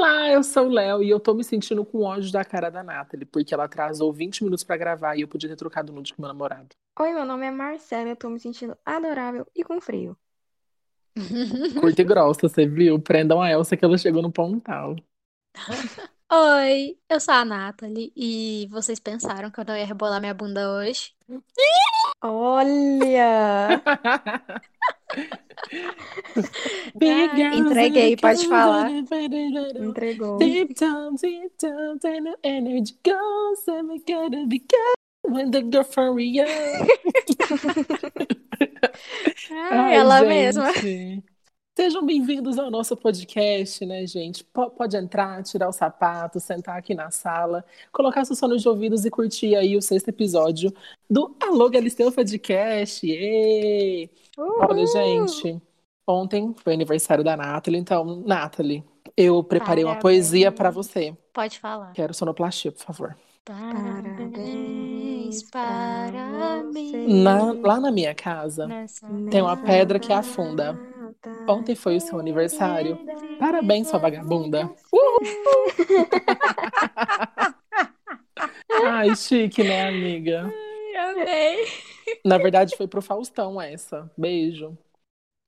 Olá, eu sou o Léo e eu tô me sentindo com ódio da cara da Nathalie, porque ela atrasou 20 minutos pra gravar e eu podia ter trocado nude com meu namorado. Oi, meu nome é Marcela, eu tô me sentindo adorável e com frio. Curta e grossa, você viu? Prendam a Elsa que ela chegou no pontal. Oi, eu sou a Nathalie e vocês pensaram que eu não ia rebolar minha bunda hoje? Olha! Girls entreguei, pode falar. Entregou. Deep down, deep down, and the energy goes, and we gotta be good when the girl for real. Ela mesma. Sejam bem-vindos ao nosso podcast, né, gente? Po- Pode entrar, tirar o sapato, sentar aqui na sala, colocar seus fones de ouvidos e curtir aí o sexto episódio do Alô Galisteu Podcast. Ê! Olha, gente, ontem foi aniversário da Nathalie, então, Nathalie, eu preparei uma poesia para você. Pode falar. Quero sonoplastia, por favor. Parabéns para mim. você Na- lá na minha casa, Nessa Tem uma pedra que afunda. Ontem foi o seu aniversário. Parabéns, sua vagabunda. Ai, chique, né, amiga? Ai, amei. Na verdade, foi pro Faustão essa. Beijo.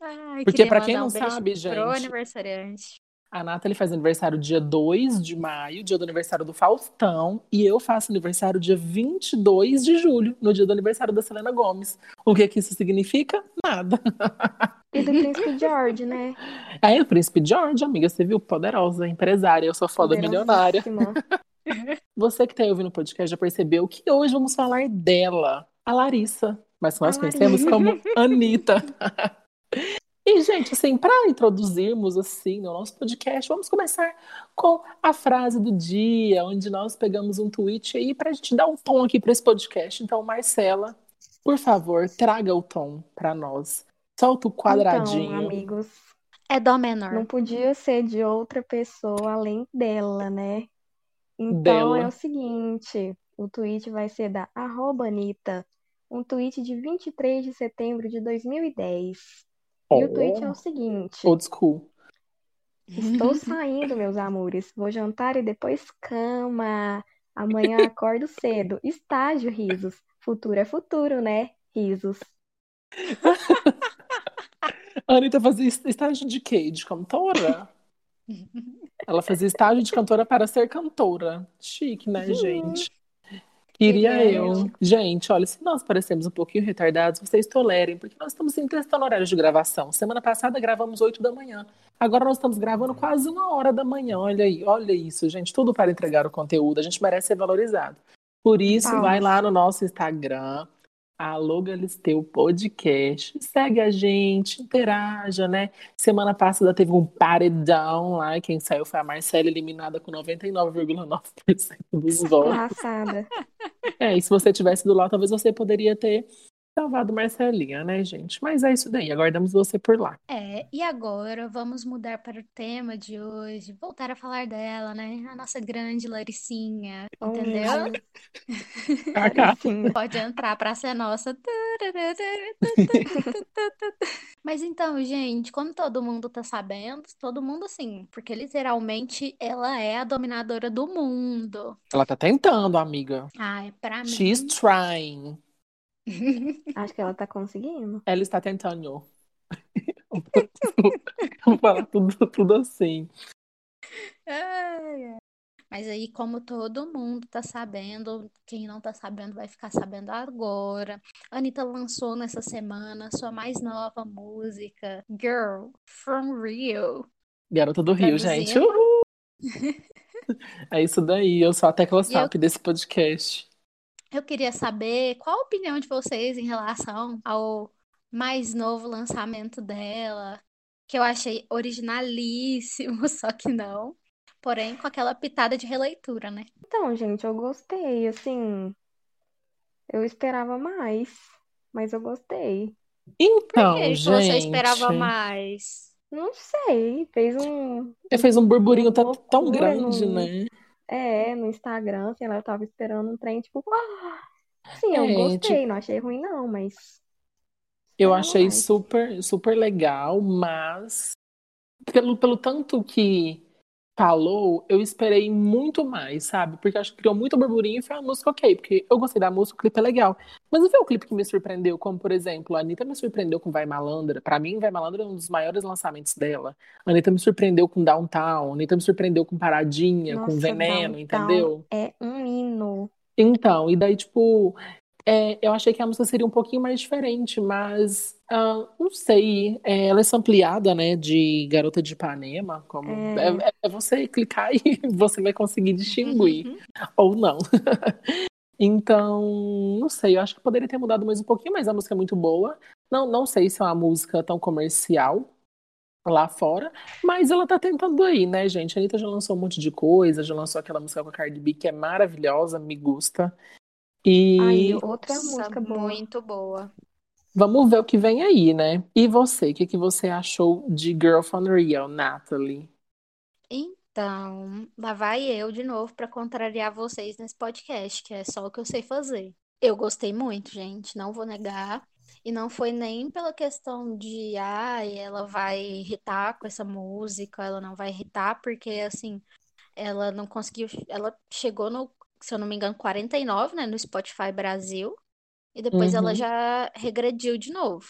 Ai, Porque pra quem não um sabe, pro gente, aniversariante. A Nathalie faz aniversário dia 2 de maio, dia do aniversário do Faustão, e eu faço aniversário dia 22 de julho, no dia do aniversário da Selena Gomes. O que que isso significa? Nada. E do Príncipe George, né? Aí o Príncipe George, amiga, você viu? Poderosa, empresária, eu sou foda milionária. Você que tá aí ouvindo o podcast já percebeu que hoje vamos falar dela, a Larissa, mas nós A conhecemos Larissa. como Anitta. E, gente, assim, para introduzirmos assim no nosso podcast, vamos começar com a frase do dia, onde nós pegamos um tweet aí para a gente dar um tom aqui para esse podcast. Então, Marcela, por favor, traga o tom para nós. Solta o Então, quadradinho. amigos, É dó menor. não podia ser de outra pessoa além dela, né? Então Dela. é o seguinte, o tweet vai ser da arroba Anitta, um tweet de 23 de setembro de 2010. E o tweet é o seguinte: Old school. Estou saindo, meus amores. Vou jantar e depois cama. Amanhã acordo cedo. Estágio, risos. Futuro é futuro, né? Risos. A Anitta fazia est- estágio de quê? De cantora? Ela fazia estágio de cantora para ser cantora. Chique, né, gente? Queria eu. Gente, olha, se nós parecemos um pouquinho retardados, vocês tolerem, porque nós estamos em testando horários de gravação. Semana passada gravamos 8 da manhã. Agora nós estamos gravando quase uma hora da manhã. Olha aí, olha isso, gente. Tudo para entregar o conteúdo. A gente merece ser valorizado. Por isso, vai lá no nosso Instagram, Alô Galisteu Podcast. Segue a gente, interaja, né? Semana passada teve um paredão lá. Quem saiu foi a Marcela, eliminada com 99,9% dos votos. Passada. É, e se você tivesse do lá, talvez você poderia ter salvado Marcelinha, né, gente? Mas é isso daí, aguardamos você por lá. É, e agora vamos mudar para o tema de hoje, voltar a falar dela, né? A nossa grande Laricinha, entendeu? Sim. Pode entrar pra ser nossa. Mas então, gente, como todo mundo tá sabendo, todo mundo assim, porque literalmente ela é a dominadora do mundo. Ela tá tentando, amiga. Ai, pra mim. She's trying. Acho que ela tá conseguindo. Ela está tentando. Vamos falar tudo, tudo assim. Ai, ai. Mas aí, como todo mundo tá sabendo, quem não tá sabendo vai ficar sabendo agora. A Anitta lançou nessa semana sua mais nova música, Girl from Rio. Garota do Rio, Traduzindo. gente. Uhul! É isso daí, eu sou a tecla E eu- SAP desse podcast. Eu queria saber qual a opinião de vocês em relação ao mais novo lançamento dela, que eu achei originalíssimo, só que não. Porém, com aquela pitada de releitura, né? Então, gente, eu gostei. Assim, eu esperava mais, mas eu gostei. Por Então, que que você gente, esperava mais? Não sei, fez um. eu fez um burburinho tão, tão grande, no- né? É, no Instagram, sei lá, eu tava esperando um trem, tipo, ah! Sim, eu É, gostei, não achei ruim, não, mas. Eu achei mais. super, super legal, mas pelo, pelo tanto que falou, eu esperei muito mais, sabe? Porque acho que criou muito burburinho e foi uma música ok, porque eu gostei da música, o clipe é legal. Mas não foi o clipe que me surpreendeu, como por exemplo, a Anitta me surpreendeu com Vai Malandra. Pra mim, Vai Malandra é um dos maiores lançamentos dela. A Anitta me surpreendeu com Downtown, a Anitta me surpreendeu com Paradinha, Nossa, com Veneno, entendeu? é um hino. Então, e daí, tipo, é, eu achei que a música seria um pouquinho mais diferente, mas ah, não sei. É, ela é sampleada, né, de Garota de Ipanema, como É, é, é você clicar e você vai conseguir distinguir, ou não. Então, não sei, eu acho que poderia ter mudado mais um pouquinho, mas a música é muito boa. Não, não sei se é uma música tão comercial lá fora, mas ela tá tentando aí, né, gente? A Anitta já lançou um monte de coisa, já lançou aquela música com a Cardi B que é maravilhosa, me gusta. Aí, E outra Nossa, música boa. muito boa. vamos ver o que vem aí, né? E você, o que que você achou de Girl from Real, Natalie? Então, lá vai eu de novo para contrariar vocês nesse podcast, que é só o que eu sei fazer. Eu gostei muito, gente, não vou negar. E não foi nem pela questão de, ai, ela vai irritar com essa música, ela não vai irritar, porque assim, ela não conseguiu, ela chegou no, se eu não me engano, 49, né, no Spotify Brasil, e depois ela Uhum, já regrediu de novo.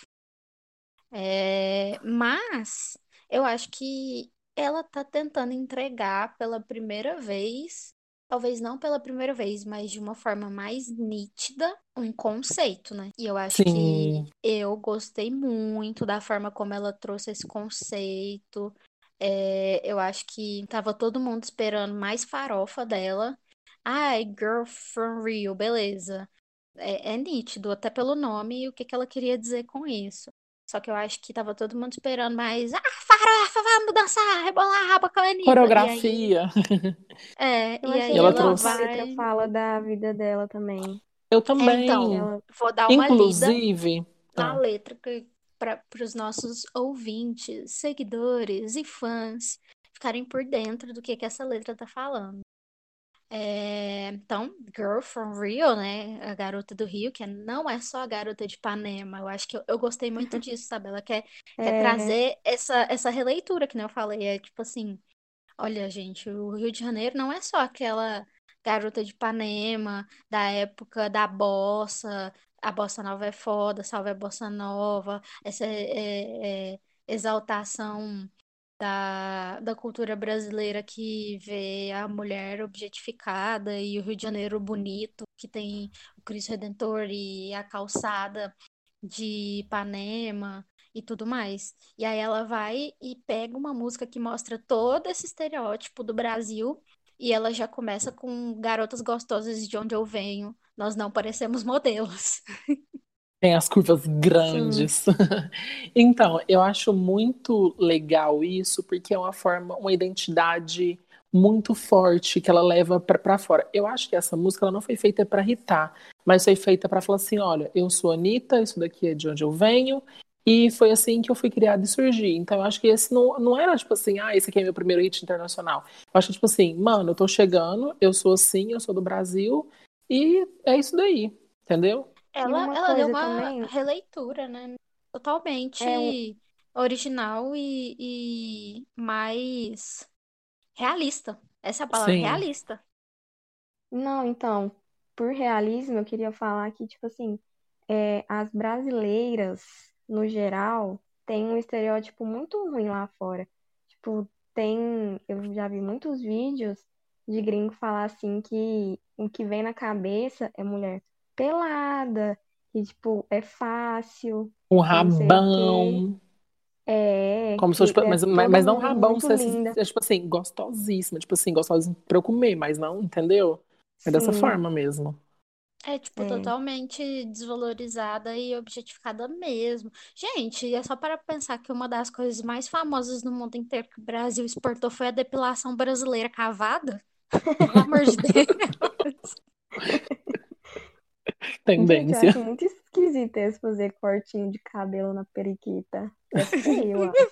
É, mas eu acho que ela tá tentando entregar pela primeira vez, talvez não pela primeira vez, mas de uma forma mais nítida, um conceito, né? E eu acho que sim, eu gostei muito da forma como ela trouxe esse conceito. É, eu acho que tava todo mundo esperando mais farofa dela. Ai, Girl from Rio, beleza. É, é nítido, até pelo nome, o que que ela queria dizer com isso. Só que eu acho que tava todo mundo esperando mais. Ah, farofa, vamos dançar, rebolar a raba com a Anitta. E aí, coreografia. é, Eu e aí E ela ela trouxe. letra vai. fala da vida dela também. Eu É, também. então, Ela, vou dar uma lida Inclusive, na ah, letra para os nossos ouvintes, seguidores e fãs ficarem por dentro do que que essa letra tá falando. É, então, Girl from Rio, né? A garota do Rio, que não é só a garota de Ipanema. Eu acho que eu, eu gostei muito disso, sabe? Ela quer, quer é, trazer essa, essa releitura que eu falei. É tipo assim, olha, gente, o Rio de Janeiro não é só aquela garota de Ipanema da época da bossa. A bossa nova é foda, salve a bossa nova. Essa é, é, é, exaltação da, da cultura brasileira que vê a mulher objetificada e o Rio de Janeiro bonito, que tem o Cristo Redentor e a calçada de Ipanema e tudo mais. E aí ela vai e pega uma música que mostra todo esse estereótipo do Brasil e ela já começa com garotas gostosas de onde eu venho. Nós não parecemos modelos. tem as curvas grandes. Então, eu acho muito legal isso, porque é uma forma, uma identidade muito forte que ela leva pra pra fora. Eu acho que essa música ela não foi feita pra irritar, mas foi feita pra falar assim, olha, eu sou Anitta, isso daqui é de onde eu venho, e foi assim que eu fui criada e surgi. Então, eu acho que esse não, não era tipo assim, ah, esse aqui é meu primeiro hit internacional. Eu acho que tipo assim, mano, eu tô chegando, eu sou assim, eu sou do Brasil, e é isso daí, entendeu? Ela, uma ela deu uma também, releitura, né? é, um- Totalmente original e, e mais realista. Essa é a palavra, Sim. realista. não, então, por realismo, eu queria falar que, tipo assim, é, as brasileiras, no geral, têm um estereótipo muito ruim lá fora. Tipo, tem, eu já vi muitos vídeos de gringo falar assim que o que vem na cabeça é mulher pelada, que, tipo, é fácil, Um rabão. É, Como se fosse, tipo, é mas, mas, não rabão, linda. ser, tipo assim, gostosíssima, tipo assim, gostosinha pra eu comer, mas não, entendeu? É dessa Sim, forma mesmo. É, tipo, é. totalmente desvalorizada e objetificada mesmo. Gente, é só para pensar que uma das coisas mais famosas no mundo inteiro que o Brasil exportou foi a depilação brasileira cavada. Pelo amor de Deus. Gente, eu Tendência. acho muito esquisito eles fazer cortinho de cabelo na periquita. É feio, eu acho.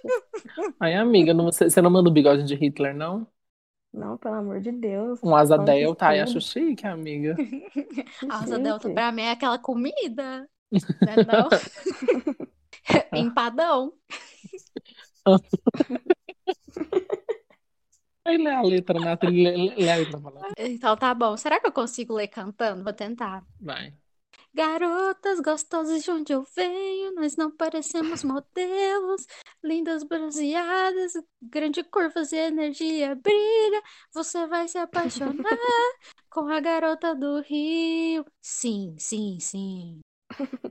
Aí, amiga, não, você, você não manda o bigode de Hitler, não? Não, pelo amor de Deus. Um asa delta, ai, acho chique, amiga. A asa delta pra mim é aquela comida, né não? Empadão. Aí lê a letra, Nath, lê, lê, lê a letra. Então tá bom. Será que eu consigo ler cantando? Vou tentar. Vai. Garotas gostosas de onde eu venho, nós não parecemos modelos, lindas bronzeadas, grande curvas e energia brilha, você vai se apaixonar com a garota do Rio. Sim, sim, sim.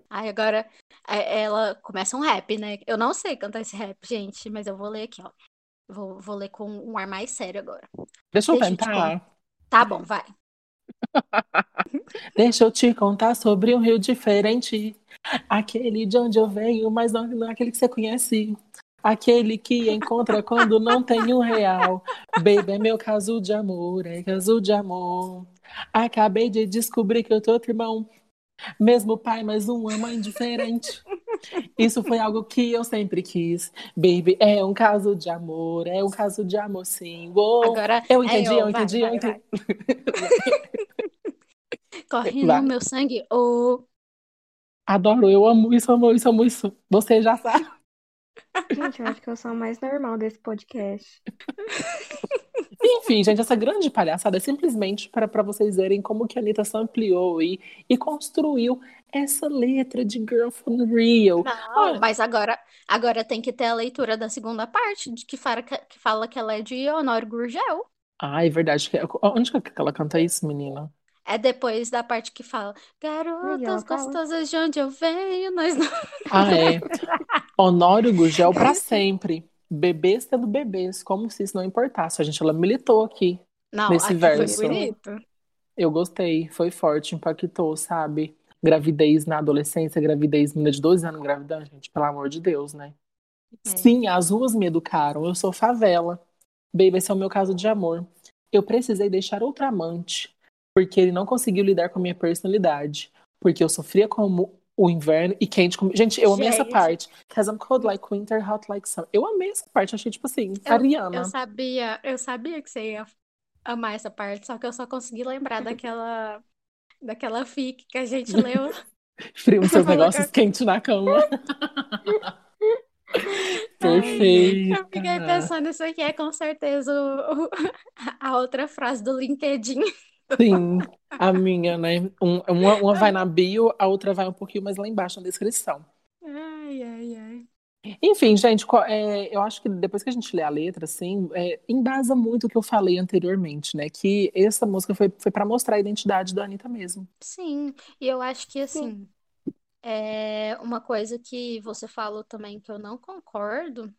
Aí agora é, ela começa um rap, né? Eu não sei cantar esse rap, gente, mas eu vou ler aqui, ó. Vou, vou ler com um ar mais sério agora. Deixa eu Deixa eu te tentar. Tá bom, vai. Deixa eu te contar sobre um rio diferente. Aquele de onde eu venho, mas não, não aquele que você conhece. Aquele que encontra quando não tem um real. Baby, é meu caso de amor, é caso de amor. Acabei de descobrir que eu tô outro irmão. Mesmo pai, mas uma mãe diferente. Isso foi algo que eu sempre quis. Baby, é um caso de amor, é um caso de amor, sim. Uou, Agora eu é entendi, eu, eu vai, entendi, eu vai, entendi. Corre Vai. no meu sangue, oh. Adoro, eu amo isso, amo isso, amo isso. Você já sabe. Gente, eu acho que eu sou a mais normal desse podcast. Enfim, gente, essa grande palhaçada é simplesmente para para vocês verem como que a Anitta se ampliou e, e construiu essa letra de Girl from Rio. Não, Olha, mas agora, agora tem que ter a leitura da segunda parte, de que fala que, fala que ela é de Honório Gurgel. ah, é verdade. Onde que ela canta isso, menina? É depois da parte que fala Garotas gostosas de onde eu venho, nós não... Ah, é. Honório Gurgel para sempre. Bebês tendo bebês, como se isso não importasse. A gente, ela militou aqui Não, nesse aqui foi verso. bonito. Eu gostei, foi forte, impactou, sabe? Gravidez na adolescência, gravidez, menina de 12 anos engravidando, gente, pelo amor de Deus, né? É. Sim, as ruas me educaram, eu sou favela. Baby, esse é o meu caso de amor. Eu precisei deixar outro amante, porque ele não conseguiu lidar com a minha personalidade. Porque eu sofria como o inverno e quente como. Gente, eu amei essa Gente. parte. Cause I'm cold like winter, hot like summer. Eu amei essa parte, achei tipo assim, Eu, Ariana. eu sabia, eu sabia que você ia amar essa parte, só que eu só consegui lembrar daquela daquela fic que a gente leu. Nos seus negócios quentes na cama. Gente, eu fiquei pensando, isso aqui é com certeza o- o- a outra frase do LinkedIn. Sim, a minha, né? Um- uma, uma vai na bio, a outra vai um pouquinho mais lá embaixo na descrição. Ai, ai, ai. Enfim, gente, é, eu acho que depois que a gente lê a letra, assim, é, embasa muito o que eu falei anteriormente, né? Que essa música foi, foi para mostrar a identidade da Anitta mesmo. Sim, e eu acho que assim, é uma coisa que você falou também que eu não concordo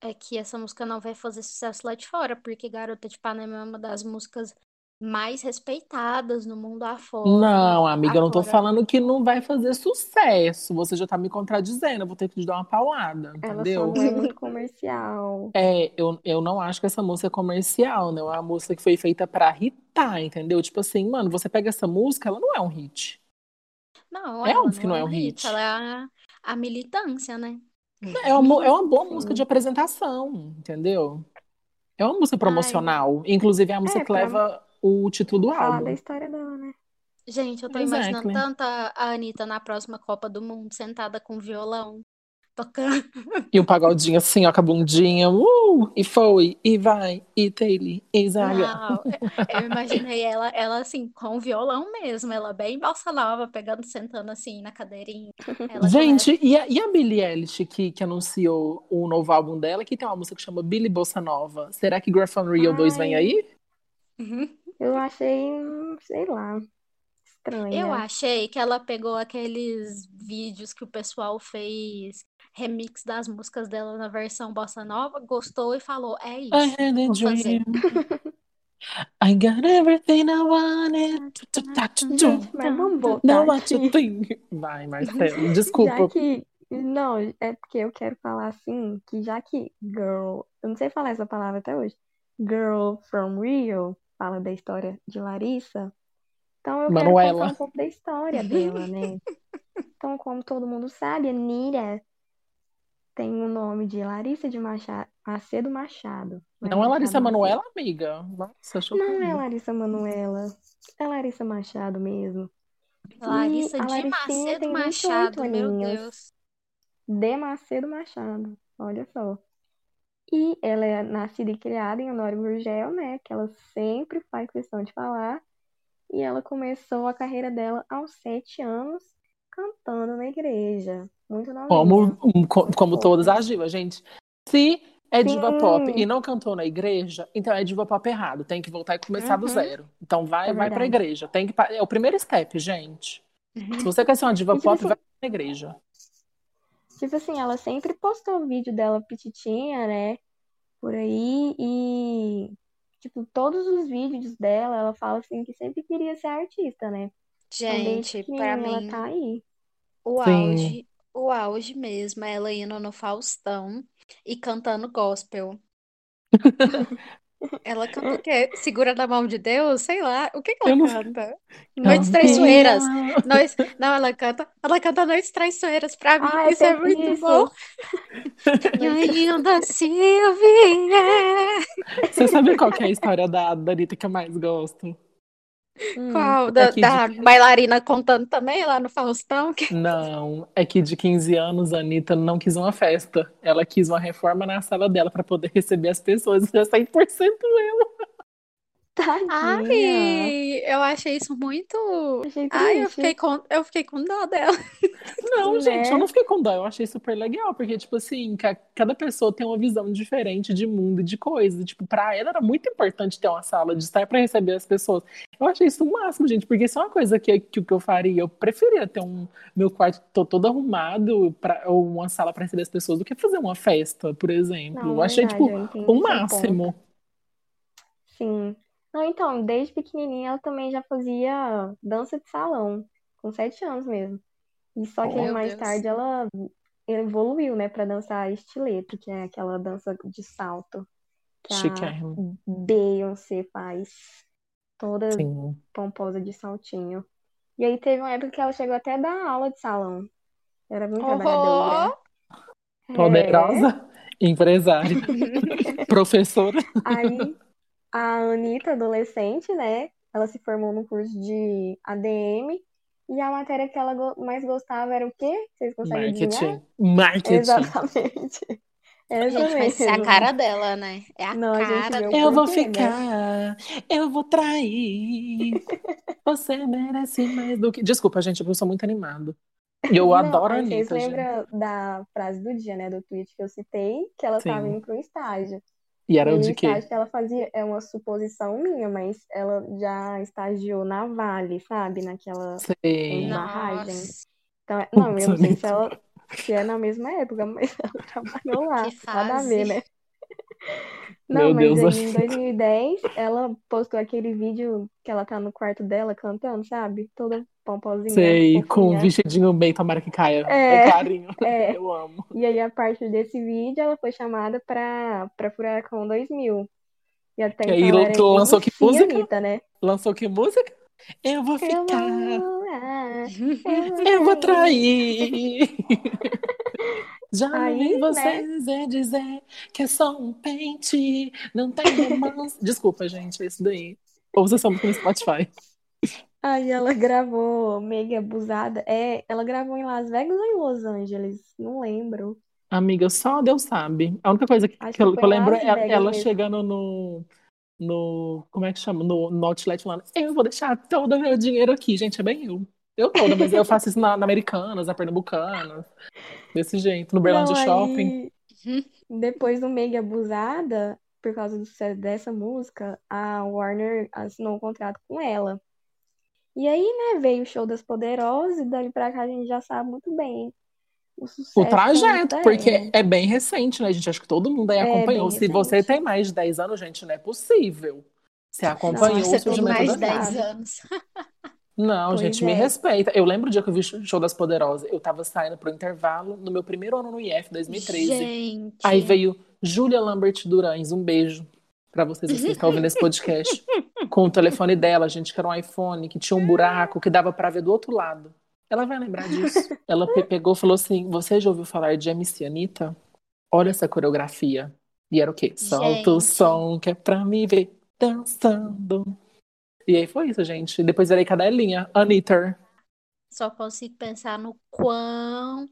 é que essa música não vai fazer sucesso lá de fora, porque Garota de Ipanema é uma das músicas mais respeitadas no mundo afora. Não, amiga, eu não tô afora. falando que não vai fazer sucesso. Você já tá me contradizendo, eu vou ter que te dar uma paulada, Ela só entendeu? não é muito comercial. É, eu, eu não acho que essa música é comercial, né? É uma música que foi feita pra hitar, entendeu? Tipo assim, mano, você pega essa música, ela não é um hit. Não, É ela óbvio que não não é é um hit, hit. ela é a, a militância, né? É uma, é uma boa Sim. música de apresentação, entendeu? É uma música Ai, promocional. Inclusive, é a música É, que pra leva o título do falar da álbum. história dela, né? gente, eu tô imaginando Exactly. tanto a, a Anitta na próxima Copa do Mundo, sentada com violão, tocando. E um pagodinho assim, ó, com a bundinha. Uh, e foi, e vai, e Taylor, e Zaga. Eu imaginei ela, ela assim, com o violão mesmo, ela bem bossa nova, pegando, sentando assim na cadeirinha. Ela. Gente, e a, e a Billie Eilish que, que anunciou o novo álbum dela, que tem uma música que chama Billy Bossa Nova. Será que Girl from Rio 2 vem aí? Eu achei, sei lá, Eu estranha. achei que ela pegou aqueles vídeos que o pessoal fez remix das músicas dela na versão bossa nova, gostou e falou: é I isso, had a dream. I got everything I wanted. Tu, tu, tá, tu, tu. Gente, mas vamos aqui. think. Vai, Marcelo. Já Desculpa. que. Não, é porque eu quero falar assim, que já que girl, eu não sei falar essa palavra até hoje, girl from Rio, fala da história de Larissa, então eu quero contar Manuela. um pouco da história dela, né? Então, como todo mundo sabe, a Nira tem o nome de Larissa de Machado, Macedo Machado. Não é Não é Larissa. Manoela, amiga? Nossa, Não é. Larissa Manoela, é Larissa Machado mesmo. E Larissa a de Macedo tem 28 Machado, meu. Deus. De Macedo Machado. Olha só. E ela é nascida e criada em Honório Gurgel, né? Que ela sempre faz questão de falar. E ela começou a carreira dela aos sete anos, cantando na igreja. Muito Como, como todas as divas, gente. Se é diva Sim. pop e não cantou na igreja, então é diva pop errado. Tem que voltar e começar uhum. do zero. Então vai, é vai pra igreja. Tem que, é o primeiro step, gente. Uhum. Se você quer ser uma diva e, tipo pop, assim, vai pra igreja. Tipo assim, ela sempre postou vídeo dela petitinha, né? Por aí. E, tipo, todos os vídeos dela, ela fala assim que sempre queria ser artista, né? Então, gente, então, pra mim. Ela tá aí. O auge, o auge mesmo é ela indo no Faustão e cantando gospel. Ela canta o quê? Segura na mão de Deus? Sei lá. O que que ela não... canta? Noites Traiçoeiras. Noites... Não, ela canta. Ela canta Noites Traiçoeiras. Pra mim, ah, isso é muito isso. bom. ainda Silvia. Você sabe qual é a história da, da Anitta que eu mais gosto? Hum, Qual? Da, é da de... bailarina contando também lá no Faustão? Que... Não, é que de 15 anos a Anitta não quis uma festa. Ela quis uma reforma na sala dela para poder receber as pessoas. Já 100% ela. Tadinha. Ai, eu achei isso muito. Achei Ai, eu fiquei com, eu fiquei com dó dela. Não, né? gente, eu não fiquei com dó. Eu achei super legal, porque, tipo assim, cada pessoa tem uma visão diferente de mundo e de coisas. Tipo, pra ela era muito importante ter uma sala de estar para receber as pessoas. Eu achei isso o máximo, gente, porque isso é uma coisa que, que, que eu faria. Eu preferia ter um meu quarto todo arrumado pra, ou uma sala para receber as pessoas do que fazer uma festa, por exemplo. Não, eu achei, verdade, tipo, o máximo. Sim. Não, então, desde pequenininha ela também já fazia dança de salão, com sete anos mesmo. E só que oh, mais Deus. tarde ela evoluiu, né, para dançar estileto, que é aquela dança de salto que a Beyoncé faz, toda Sim. pomposa de saltinho. E aí teve uma época que ela chegou até a dar aula de salão. Era muito oh, trabalhadora. Poderosa, é. empresária, professora. Aí a Anitta, adolescente, né? Ela se formou no curso de ADM. E a matéria que ela mais gostava era o quê? Vocês conseguem Marketing. adivinhar? Marketing. Exatamente. Gente, mas é a cara dela, né? É a Não, cara dela. Eu vou né? ficar, eu vou trair. Você merece mais do que. Desculpa, gente, eu sou muito animado. E eu Não, adoro a Anitta. Vocês lembram da frase do dia, né? Do tweet que eu citei, que ela estava indo para um estágio. E era de quê? que ela fazia, é uma suposição minha, mas ela já estagiou na Vale, sabe? Naquela barragem. Então, não, eu não sei se ela se é na mesma época, mas ela trabalhou lá. Que Nada a ver, né? Não, Meu mas Deus aí, em 2010 ela postou aquele vídeo que ela tá no quarto dela cantando, sabe? Toda pomposinha. Sei, com o vestidinho bem, tomara que caia. É, é carinho. É. Eu amo. E aí, a partir desse vídeo, ela foi chamada pra, pra Furacão 2000. E até e então aí, lançou que música? Anitta, né? Lançou que música? Eu vou ficar. Eu vou, eu vou trair. Já Aí, você né? dizer que é só um pente, não tem romance. Desculpa, gente, é isso daí. Ou vocês estão no Spotify. Aí ela gravou Mega Abusada. É, ela gravou em Las Vegas ou em Los Angeles? Não lembro. Amiga, só Deus sabe. A única coisa que, que eu, que eu lembro é ela chegando no, no. Como é que chama? No, no outlet falando: Eu vou deixar todo o meu dinheiro aqui. Gente, é bem eu. Eu toda, mas eu faço isso na, na Americanas, na Pernambucanas. Desse jeito, no Berlândia Shopping. Depois do Mega Abusada, por causa do sucesso dessa música, a Warner assinou um contrato com ela. E aí, né, veio o show das Poderosas, e dali pra cá a gente já sabe muito bem o sucesso. O trajeto, porque é bem recente, né, gente? Acho que todo mundo aí é acompanhou. Se você tem mais de 10 anos, gente, não é possível. Você acompanhou Nossa, o surgimento mais de 10 anos. Não, pois gente, é. me respeita. Eu lembro o dia que eu vi o show das Poderosas. Eu tava saindo pro intervalo no meu primeiro ano no IF, 2013. Gente. Aí veio Júlia Lambert Durães. Um beijo para vocês que estão ouvindo esse podcast. com o telefone dela, gente, que era um iPhone, que tinha um buraco que dava para ver do outro lado. Ela vai lembrar disso. Ela pegou e falou assim: Você já ouviu falar de MC Anitta? Olha essa coreografia. E era o quê? Solta o som que é pra me ver dançando. E aí foi isso, gente. Depois virei cadelinha. Anitta. Só consigo pensar no quão,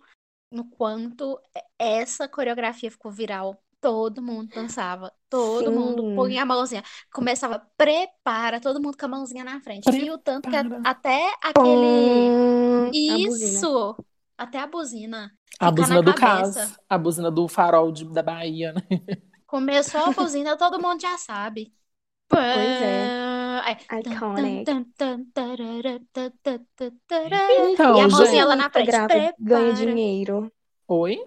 no quanto essa coreografia ficou viral. todo mundo dançava. Todo Sim. mundo punha a mãozinha. Começava, prepara, todo mundo com a mãozinha na frente. E o tanto que a- Prepara. até aquele. Pum, a. Isso! Até a buzina. A buzina na do cabeça. Cas, a buzina do farol de- da Bahia, né? Começou a buzina, todo mundo já sabe. Pois é. Tan, Iconic. Então, E a mãozinha lá na Anitta frente. ganha dinheiro. Oi?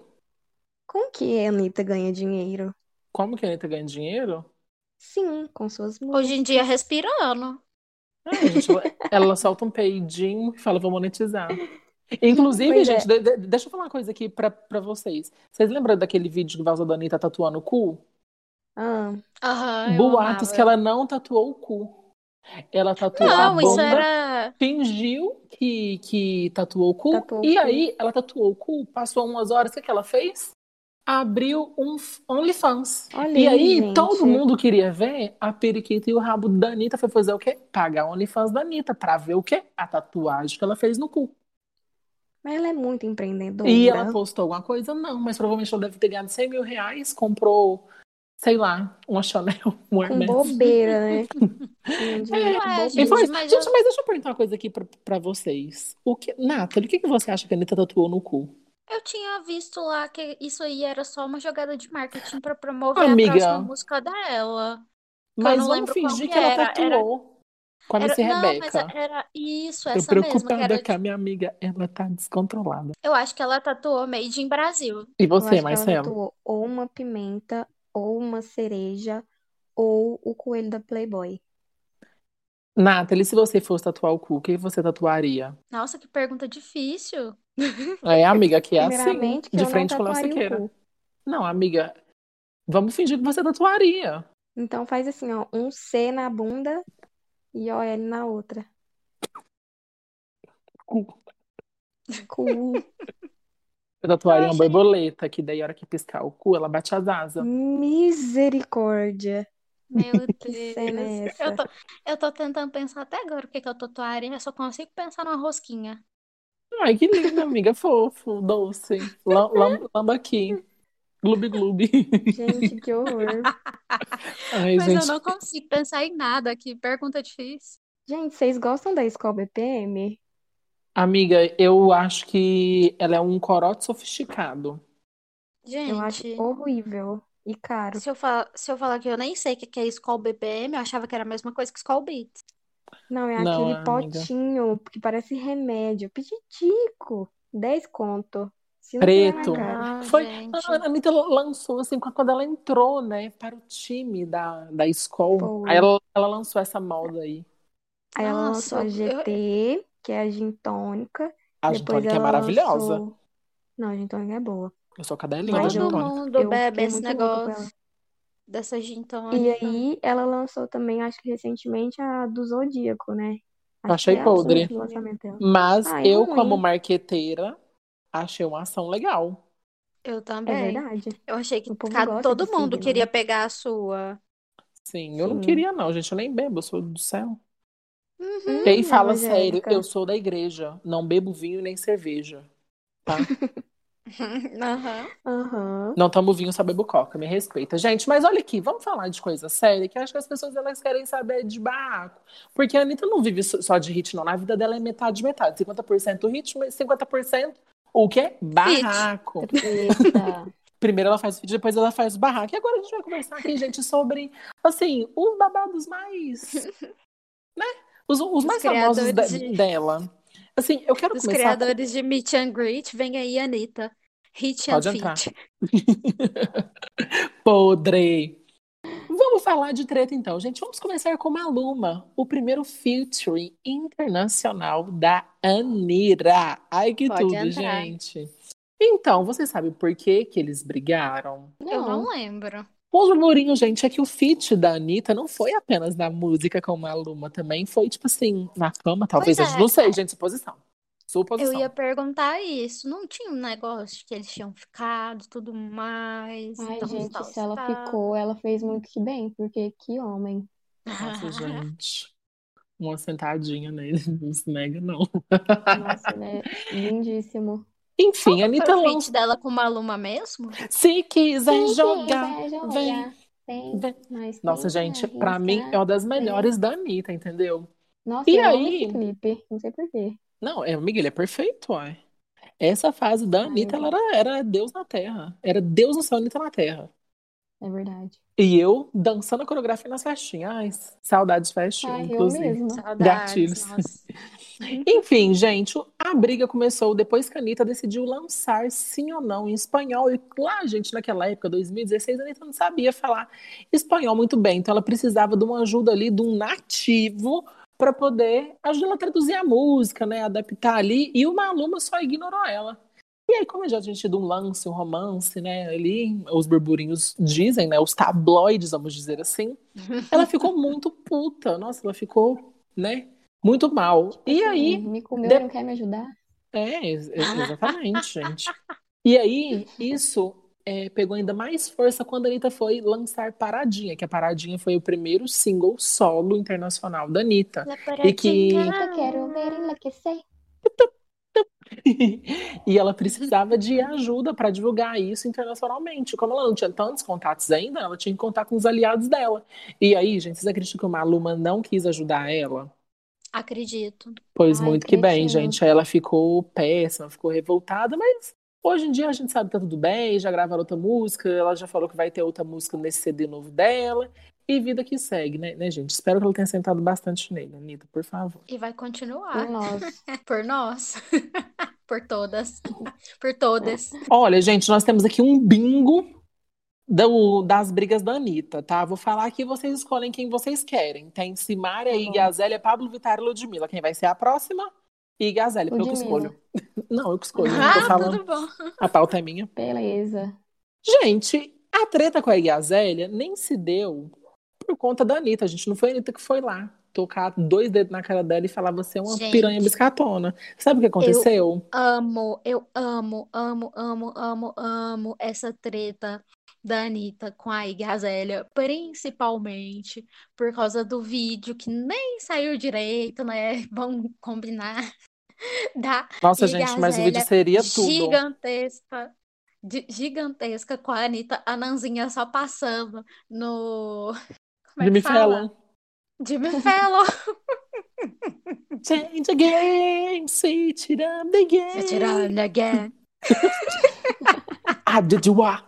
Como que a Anitta ganha dinheiro? Como que a Anitta ganha dinheiro? Sim, com suas Hoje em dia, respirando. Ah, gente, ela, ela solta um peidinho e fala, vou monetizar. Inclusive, Pois gente, é. de- de- deixa eu falar uma coisa aqui pra, pra vocês. Vocês lembram daquele vídeo que vaza da Anitta tatuando o cu? Ah, eu Boatos que ela não tatuou o cu. Ela tatuou a Não, isso bunda, era. fingiu que, que tatuou o cu, tatuou o e cu. aí ela tatuou o cu, passou umas horas, o que que ela fez? Abriu um OnlyFans. Olha E aí, aí, todo gente. mundo queria ver a periquita e o rabo da Anitta. Foi fazer o quê? Pagar o OnlyFans da Anitta pra ver o quê? A tatuagem que ela fez no cu. Mas ela é muito E ela empreendedora. postou alguma coisa? Não, mas provavelmente ela deve ter ganhado 100 mil reais, comprou, sei lá, uma Chanel, um Com Hermès. bobeira, né? Com Ué, E gente, foi... mas Gente, eu. mas deixa eu perguntar uma coisa aqui pra, pra vocês. O que... Nathalie, o que, que você acha que a Anitta tatuou no cu? Eu tinha visto lá que isso aí era só uma jogada de marketing pra promover a Amiga, próxima música dela. Que eu mas não vamos fingir que que ela era. Era, tatuou com a era, Missy não, mas Rebeca. era isso, Tô essa mesma, que preocupada era que a minha amiga, ela tá descontrolada. eu acho que ela tatuou Made in Brasil. E você, que ela Marcelo? tatuou ou uma pimenta, ou uma cereja, ou o coelho da Playboy. Nathalie, se você fosse tatuar o cu, o que você tatuaria? Nossa, que pergunta difícil. É, amiga, que é assim, que de frente com a Siqueira. cu. Não, amiga, vamos fingir que você tatuaria. Então faz assim, ó, um C na bunda e o L na outra. Cu. Cu. Eu tatuaria Eu uma borboleta, que daí a hora que piscar o cu, ela bate as asas. Misericórdia. Meu Que cena é Deus. Eu essa? tô, eu tô tentando pensar até agora o que que eu tatuaria. Eu só consigo pensar numa rosquinha. Ai, que lindo, amiga, fofo, doce. Lam- lam- Lamba aqui. Gloob, gloob. Gente, que horror. Ai, Mas eu gente, não consigo pensar em nada. Que pergunta difícil. Gente, vocês gostam da Skol BPM? Amiga, eu acho que ela é um corote sofisticado. Eu acho Gente, horrível e caro. se eu, se eu falar que eu nem sei o que é Skol BPM, eu achava que era a mesma coisa que Skol Beats. Não, é Não, aquele amiga. potinho que parece remédio. Pititico. 10 conto. Se Preto. Ah, Foi, gente. a Anitta lançou assim, quando ela entrou, né, para o time da, da Skol. Foi. Aí ela, ela lançou essa moda aí. Aí ela Nossa, lançou a eu- GT, que é a gin tônica. A gin Depois tônica é ela maravilhosa. lançou... Não, a gin tônica é boa. Eu sou cadelinha da Mas gin eu- Todo tônica. mundo eu bebe esse negócio dessa gin E tônica. aí ela lançou também, acho que recentemente, a do Zodíaco, né? Acho Achei é podre. Mas Ah, é eu, como marqueteira, achei uma ação legal. Eu É também. verdade. Eu achei que todo mundo signo, queria né? pegar a sua. Sim, eu não Sim. queria, não, gente. Eu nem bebo, eu sou do céu. Uhum. E aí Hum, fala sério, eu sou da igreja. Não bebo vinho nem cerveja. Tá? Aham. Aham. Não tomo vinho, só bebo coca. Me respeita. Gente, mas olha aqui, vamos falar de coisa séria, que eu acho que as pessoas elas querem saber de barraco. Porque a Anitta não vive só de hit, não. Na vida dela é metade, metade. 50% ritmo e 50% o quê? Barraco. Eita. Primeiro ela faz vídeo, depois ela faz barraco. E agora a gente vai conversar aqui, gente, sobre, assim, os babados mais, né? Os, os mais famosos de- dela. Assim, eu quero começar com... criadores de Meet and Greet, vem aí, Anitta. Hit and Pode entrar. Feat. Podre. Vamos falar de treta então, gente. Vamos começar com Maluma, o primeiro featuring internacional da Anira. Ai, que Pode tudo, entrar. gente. Então, você sabe por que que eles brigaram? Eu não Não. lembro. O murmurinho, gente, é que o feat da Anitta não foi apenas na música com Maluma, também foi, tipo assim, na fama, talvez. É. não sei, gente, suposição. Eu Suposição. ia perguntar isso. Não tinha um negócio que eles tinham ficado, tudo mais. Ai, tal, gente, tal, se ela tal. ficou, ela fez muito que bem, porque que homem. Nossa, gente. Uma sentadinha nele, não se nega, não. Nossa, ele é lindíssimo. Enfim, a Anitta Foi o feat dela com Maluma mesmo? Se quiser Se jogar, jogar, vem. vem. vem. Mas Nossa, gente, pra mim é arriscar, uma das vem. melhores da Anitta, entendeu? Nossa, E eu amo aí? esse clipe. Não sei por quê. Não, é, amiga, ele é perfeito, ué. Essa fase da Ai, Anitta, ela era, era Deus na Terra. Era Deus no céu, Anitta na Terra. é verdade. E eu dançando a coreografia nas festinhas. Ai, saudades de festinha, Ai, eu inclusive. mesma. Saudades, Gatilhos. nossa. Enfim, gente, a briga começou depois que a Anitta decidiu lançar sim ou não em espanhol. E lá, gente, naquela época, 2016, a Anitta não sabia falar espanhol muito bem. Então ela precisava de uma ajuda ali, de um nativo, para poder ajudar ela a traduzir a música, né? Adaptar ali. E o Maluma só ignorou ela. E aí, como já tinha tido um lance, um romance, né? Ali, os burburinhos dizem, né? Os tabloides, vamos dizer assim. Ela ficou muito puta. Nossa, ela ficou, né? Muito mal. E Assim, aí, me comeu de- não quer me ajudar? é, ex- exatamente, gente. E aí, isso é, pegou ainda mais força quando a Anitta foi lançar Paradinha, que a Paradinha foi o primeiro single solo internacional da Anitta. E que- Eu quero ver enlouquecer. E ela precisava de ajuda para divulgar isso internacionalmente. Como ela não tinha tantos contatos ainda, ela tinha que contar com os aliados dela. E aí, gente, vocês acreditam que o Maluma não quis ajudar ela? Acredito. Pois Ai, muito que bem, gente. Aí ela ficou péssima, ficou revoltada, mas hoje em dia a gente sabe que tá tudo bem, já gravaram outra música, ela já falou que vai ter outra música nesse CD novo dela. E vida que segue, né, né, gente? Espero que ela tenha sentado bastante nele, Anitta, por favor. E vai Por continuar. nós. Por nós. Por todas. Por todas. Olha, gente, nós temos aqui um bingo do- das brigas da Anitta, tá? Vou falar aqui, vocês escolhem quem vocês querem. Tem Simária Tá e bom. Gazélia, Pablo Vittar e Ludmilla. Quem vai ser a próxima? E Gazélia, porque eu que escolho. Não, eu que escolho. não tô Ah, falando. tudo bom. A pauta é minha. Beleza. Gente, a treta com a Igazélia nem se deu por conta da Anitta, gente. Não foi a Anitta que foi lá tocar dois dedos na cara dela e falar você é uma Gente. piranha biscatona. Sabe o que aconteceu? Amo, eu amo, amo, amo, amo, amo essa treta da Anitta com a Iggy Azalea, principalmente por causa do vídeo que nem saiu direito, né? Vamos combinar. Da Nossa, gente, mas o vídeo seria tudo. gigantesca, gigantesca com a Anitta, a Nanzinha só passando no. Como é Jimmy? Fallon. Jimmy Fallon. Change game, switch it up again. Ah, did you are.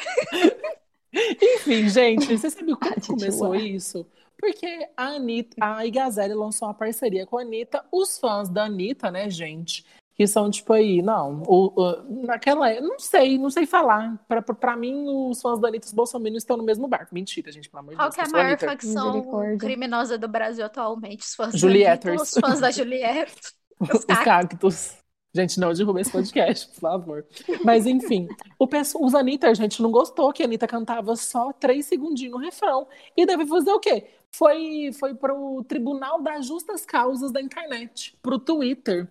Enfim, gente, você sabe como Ah, you começou isso? Porque a Anitta, a Igazelle lançou uma parceria com a Anitta. Os fãs da Anitta, né, gente? Que são tipo aí, não, o, o- naquela, não sei, não sei falar. Pra, pra, pra mim, os fãs da Anitta e os bolsominions estão no mesmo barco. Mentira, gente, pelo amor de Qual Deus. que é a maior Anitta. facção criminosa do Brasil atualmente? Os fãs da. Anitta, os fãs da Juliette, os Os cactos. cactos. Gente, não derruba esse podcast, por favor. Mas enfim, o pessoal, os Anitta, a gente não gostou que a Anitta cantava só três segundinhos no refrão. E deve fazer o quê? Foi, foi pro Tribunal das Justas Causas da internet, pro Twitter.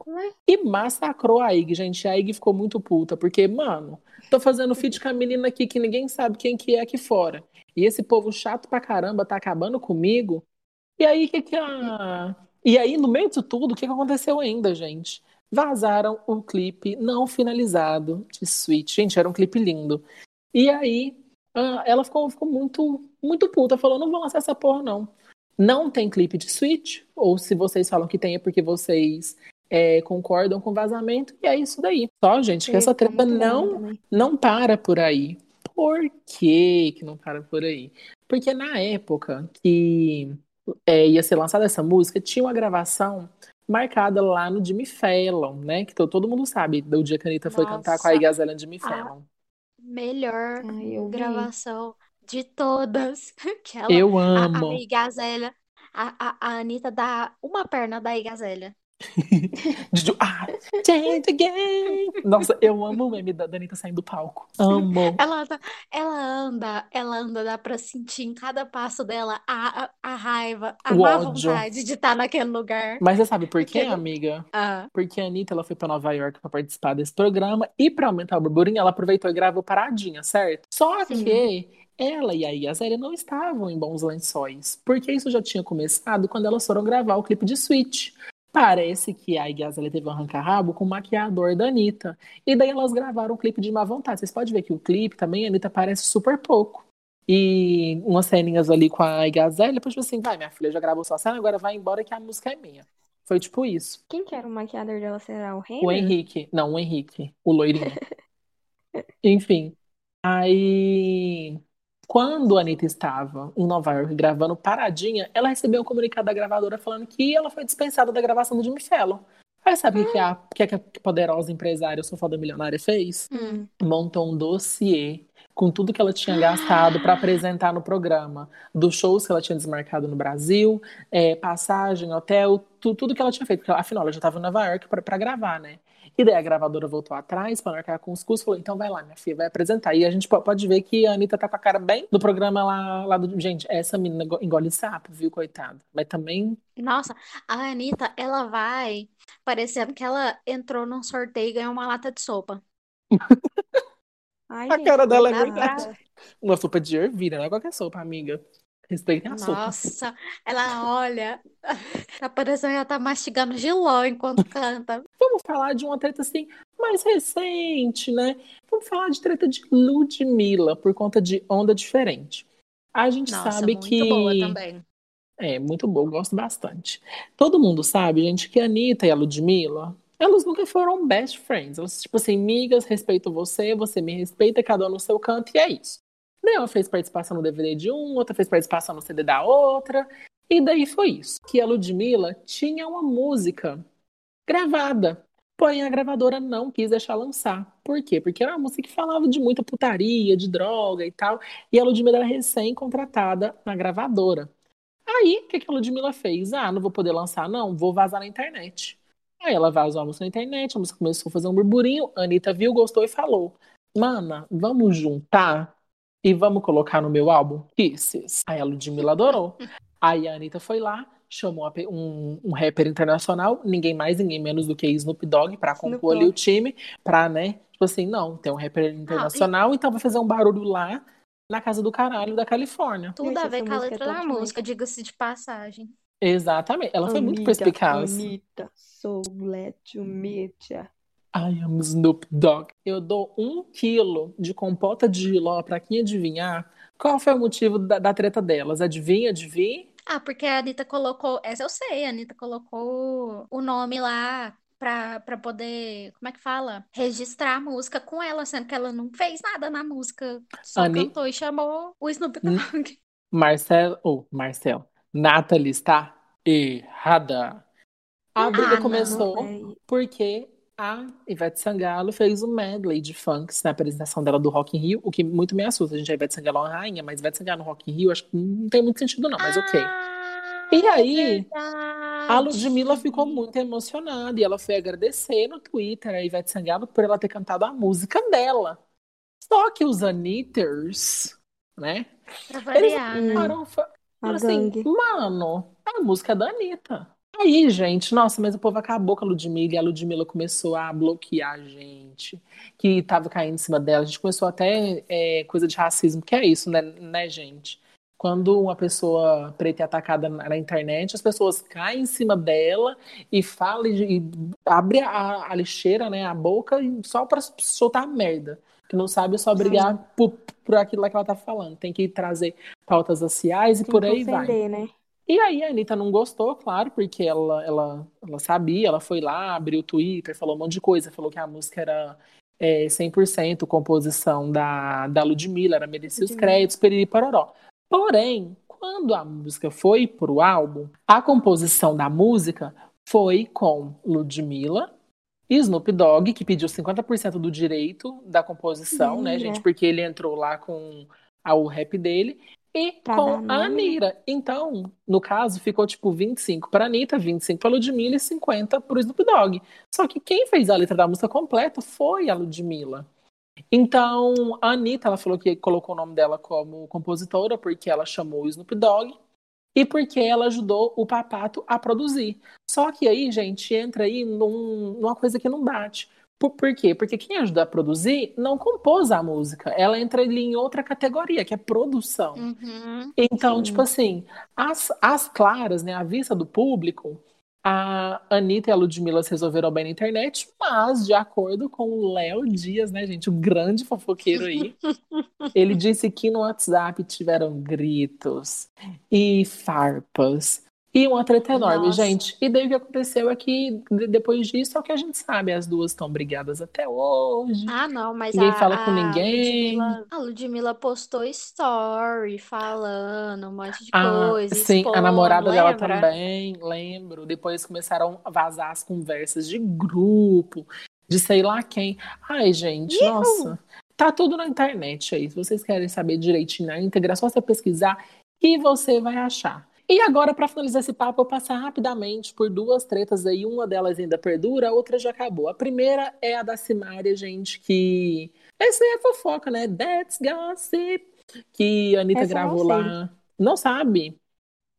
E massacrou a Ig, gente. A Ig ficou muito puta, porque, mano, tô fazendo feat com a menina aqui que ninguém sabe quem que é aqui fora. E esse povo chato pra caramba tá acabando comigo. E aí, que que a... E aí, no meio disso tudo, o que que aconteceu ainda, gente? Vazaram o clipe não finalizado de Sweet. Gente, era um clipe lindo. E aí, ah, ela ficou, ficou muito, muito puta. Falou, não vou lançar essa porra, não. Não tem clipe de Sweet. Ou se vocês falam que tem, é porque vocês é, concordam com o vazamento. E é isso daí. Só, gente, que Eu ia essa treta não não para por aí. Por que que não para por aí? Porque na época que é, ia ser lançada essa música, tinha uma gravação marcada lá no Jimmy Fallon, né? Que to- todo mundo sabe do dia que a Anitta foi cantar com a Azalea no Jimmy. Fallon. Melhor Ai, eu vi. gravação de todas. Que ela, Eu a, amo. a a, a, a Anitta dá uma perna da Igazélia. You- Ah, change again. Nossa, eu amo o meme da da Anitta saindo do palco. Amo. Ela, anda- ela anda, ela anda, dá pra sentir em cada passo dela a, a, a raiva, a O má ódio. vontade de estar naquele lugar. Mas você sabe por quê, amiga? Ah, Porque a Anitta ela foi pra Nova York pra participar desse programa e pra aumentar o burburinho, ela aproveitou e gravou paradinha, certo? Só Sim. que ela e a Yasélia não estavam em bons lençóis, porque isso já tinha começado quando elas foram gravar o clipe de Sweet. Parece que a Iggy teve um arranca-rabo com o maquiador da Anitta. E daí elas gravaram um clipe de má vontade. Vocês podem ver que o clipe também, a Anitta aparece super pouco. E umas ceninhas ali com a Iggy depois tipo assim, vai minha filha, já gravou sua cena, agora vai embora que a música é minha. Foi tipo isso. Quem que era o maquiador dela? Será o Henry? O Henrique. Não, o Henrique. O loirinho. Enfim. Aí, quando a Anitta estava em Nova York gravando Paradinha, ela recebeu um comunicado da gravadora falando que ela foi dispensada da gravação do Jimmy Fallon. Aí sabe o que, que, a, que a poderosa empresária, foda milionária, fez? Hum. Montou um dossiê com tudo que ela tinha gastado para apresentar no programa, dos shows que ela tinha desmarcado no Brasil, é, passagem, hotel, tu, tudo que ela tinha feito, porque afinal ela já estava em Nova York para gravar, né? E daí a gravadora voltou atrás para marcar com os custos, falou, então vai lá, minha filha, vai apresentar. E a gente pode ver que a Anitta tá com a cara bem do programa lá, lá do... Gente, essa menina engole sapo, viu, coitada. Mas também... Nossa, a Anitta, ela vai parecendo que ela entrou num sorteio e ganhou uma lata de sopa. Ai, A gente, cara dela é verdade. Uma sopa de ervilha, não é qualquer sopa, amiga. Respeitem a sopa. Nossa, ela olha, tá parecendo que ela tá mastigando giló enquanto canta. Vamos falar de uma treta assim mais recente, né? Vamos falar de treta de Ludmilla por conta de onda diferente. A gente Nossa, sabe muito que boa também. é muito bom, eu gosto bastante. Todo mundo sabe, gente, que a Anitta e a Ludmilla, elas nunca foram best friends. Elas, tipo assim, migas, respeito você, você me respeita, cada um no seu canto, e é isso. Uma fez participação no DVD de um, outra fez participação no CD da outra, e daí foi isso. Que a Ludmilla tinha uma música gravada, porém a gravadora não quis deixar lançar. Por quê? Porque era uma música que falava de muita putaria, de droga e tal, e a Ludmilla era recém-contratada na gravadora. Aí, o que que a Ludmilla fez? Ah, não vou poder lançar, não, vou vazar na internet. Aí ela vazou a música na internet, a música começou a fazer um burburinho, a Anitta viu, gostou e falou: Mana, vamos juntar e vamos colocar no meu álbum Kisses. Aí a Ludmilla adorou. Aí a Anitta foi lá, chamou um, um rapper internacional, ninguém mais, ninguém menos do que Snoop Dogg, pra compor ali o time, pra, né? Tipo assim, não, tem um rapper internacional, então vai fazer um barulho lá na casa do caralho da Califórnia. Tudo Gente, a ver com a é letra top da demais. música, diga-se de passagem. Exatamente. Ela foi muito perspicaz. Anitta, so glad to meet ya. I am Snoop Dogg. Eu dou um quilo de compota de giló pra quem adivinhar qual foi o motivo da, da treta delas. Adivinha, adivinha? Ah, porque a Anitta colocou, essa eu sei, a Anitta colocou o nome lá pra, pra poder, como é que fala? Registrar a música com ela, sendo que ela não fez nada na música, só Ani- cantou e chamou o Snoop. Dogg. Marcel, ou Marcel, Nathalie está errada. A Ah, briga não. começou Véi, porque a Ivete Sangalo fez um medley de funks na apresentação dela do Rock in Rio, o que muito me assusta. A gente, a Ivete Sangalo é uma rainha, mas Ivete Sangalo no Rock in Rio, acho que não tem muito sentido não, mas ok. Ah, E é aí, a. Ludmilla ficou muito emocionada e ela foi agradecer no Twitter a Ivete Sangalo por ela ter cantado a música dela. Só que os Anitters, né? Pra Eles variar, né? falaram, assim, mano, a música é da Anitta. Aí, gente, nossa, mas o povo acabou com a Ludmilla e a Ludmilla começou a bloquear a gente, que tava caindo em cima dela. A gente começou até é, coisa de racismo, que é isso, né, né, gente? Quando uma pessoa preta é atacada na, internet, as pessoas caem em cima dela e falam e, e abre a, a lixeira, né, a boca, só pra soltar merda. Que não sabe só brigar por, por aquilo lá que ela tá falando. Tem que trazer pautas raciais e Tem por aí vai. ofender, né? E aí a Anitta não gostou, claro, porque ela, ela, ela sabia, ela foi lá, abriu o Twitter, falou um monte de coisa, falou que a música era é, 100% composição da, da Ludmilla, ela merecia os créditos, periri pororó. Porém, quando a música foi pro álbum, a composição da música foi com Ludmilla e Snoop Dogg, que pediu 50% do direito da composição, né, Mentira. gente? Porque ele entrou lá com a- o rap dele. E Pra com a? Anira. Então, no caso, ficou tipo 25 para Anitta, 25 para Ludmilla e 50 para o Snoop Dogg. Só que quem fez a letra da música completa foi a Ludmilla. Então, a Anitta, ela falou que colocou o nome dela como compositora porque ela chamou o Snoop Dogg e porque ela ajudou o Papato a produzir. Só que aí, gente, entra aí num- numa coisa que não bate. Por, por quê? Porque quem ajudou a produzir não compôs a música. Ela entra ali em outra categoria, que é produção. Uhum. Então, Sim. tipo assim, as, as claras, né, à vista do público, A Anitta e a Ludmilla se resolveram bem na internet, mas, de acordo com o Léo Dias, né, gente, o grande fofoqueiro aí, ele disse que no WhatsApp tiveram gritos e farpas e uma treta enorme, Nossa. gente. E daí o que aconteceu é que, de- depois disso, é o que a gente sabe, as duas estão brigadas até hoje. Ah, não, mas Ninguém a, fala com a ninguém. Ludmilla, a Ludmilla postou story falando um monte de Ah, coisa, sim, a expondo, namorada dela lembra? também, lembro. Depois começaram a vazar as conversas de grupo, de sei lá quem. Ai, gente, nossa, tá tudo na internet aí. Se vocês querem saber direitinho na íntegra, é só você pesquisar e você vai achar. E agora, para finalizar esse papo, eu vou passar rapidamente por duas tretas aí. Uma delas ainda perdura, a outra já acabou. A primeira é a da Simária, gente, que. Essa aí é fofoca, né? That's gossip. Que a Anitta Essa não gravou sei. lá. Não sabe?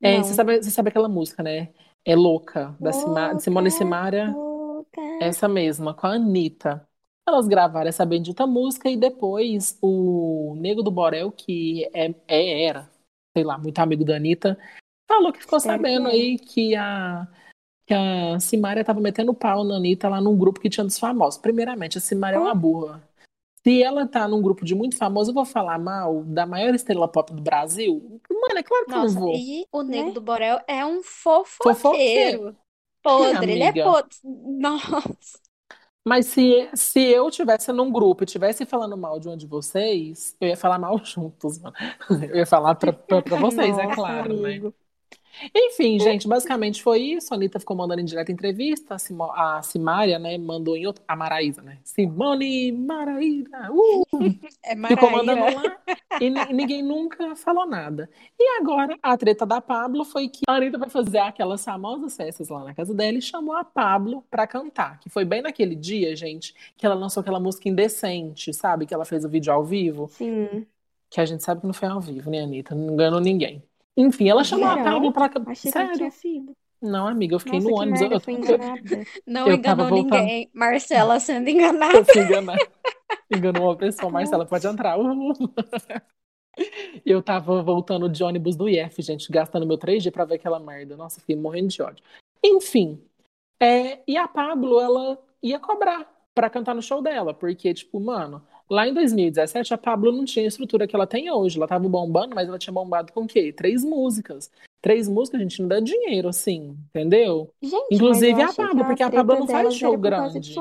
É, Não. você sabe, você sabe aquela música, né? É Louca, da de Simone e Louca, Simaria, louca. essa mesma, com a Anitta. Elas gravaram essa bendita música e depois o Nego do Borel, que é, é- era, sei lá, muito amigo da Anitta, falou que ficou que sabendo é. aí que a, que a Simária tava metendo pau na Anitta lá num grupo que tinha dos famosos. Primeiramente, a Simária é uma burra. Se ela tá num grupo de muito famoso, eu vou falar mal da maior estrela pop do Brasil? Mano, é claro que eu não Nossa, vou. e o Nego Né? do Borel é um Fofoqueiro. fofoqueiro. Podre, ele é podre. Nossa. Mas se, se eu tivesse num grupo e tivesse falando mal de um de vocês, eu ia falar mal juntos, mano. Eu ia falar pra, pra, pra vocês, é Nossa, claro, né? Enfim, gente, basicamente foi isso. A Anitta ficou mandando em direta entrevista. A, Simo- a Simária, né, mandou em outra. A Maraísa, né? Simone Maraísa. Uh! É Ficou mandando Maraíra. lá e ni- ninguém nunca falou nada. E agora, a treta da Pablo foi que a Anitta vai fazer aquelas famosas festas lá na casa dela e chamou a Pablo pra cantar. Que foi bem naquele dia, gente, que ela lançou aquela música indecente, sabe? Que ela fez o vídeo ao vivo. Sim. Que a gente sabe que não foi ao vivo, né, Anitta? Não enganou ninguém. Enfim, ela chamou a Será? Pablo pra cantar. Achei que Sério? tinha sido. Não, amiga, eu fiquei Nossa, no que ônibus. merda, Eu, fui enganada. Não eu enganou voltando. ninguém. Marcela sendo enganada. Eu fui enganar. Enganou uma pessoa, Marcela, pode entrar. Eu tava voltando de ônibus do IF, gente, gastando meu 3G pra ver aquela merda. Nossa, fiquei morrendo de ódio. Enfim, é, e a Pablo, ela ia cobrar pra cantar no show dela, porque, tipo, mano, lá em 2017 a Pablo não tinha a estrutura que ela tem hoje. Ela tava bombando, mas ela tinha bombado com o quê? Três músicas. Três músicas, a gente não dá dinheiro, assim, entendeu? Gente, Inclusive a Pablo, que porque a Pablo não faz show grande.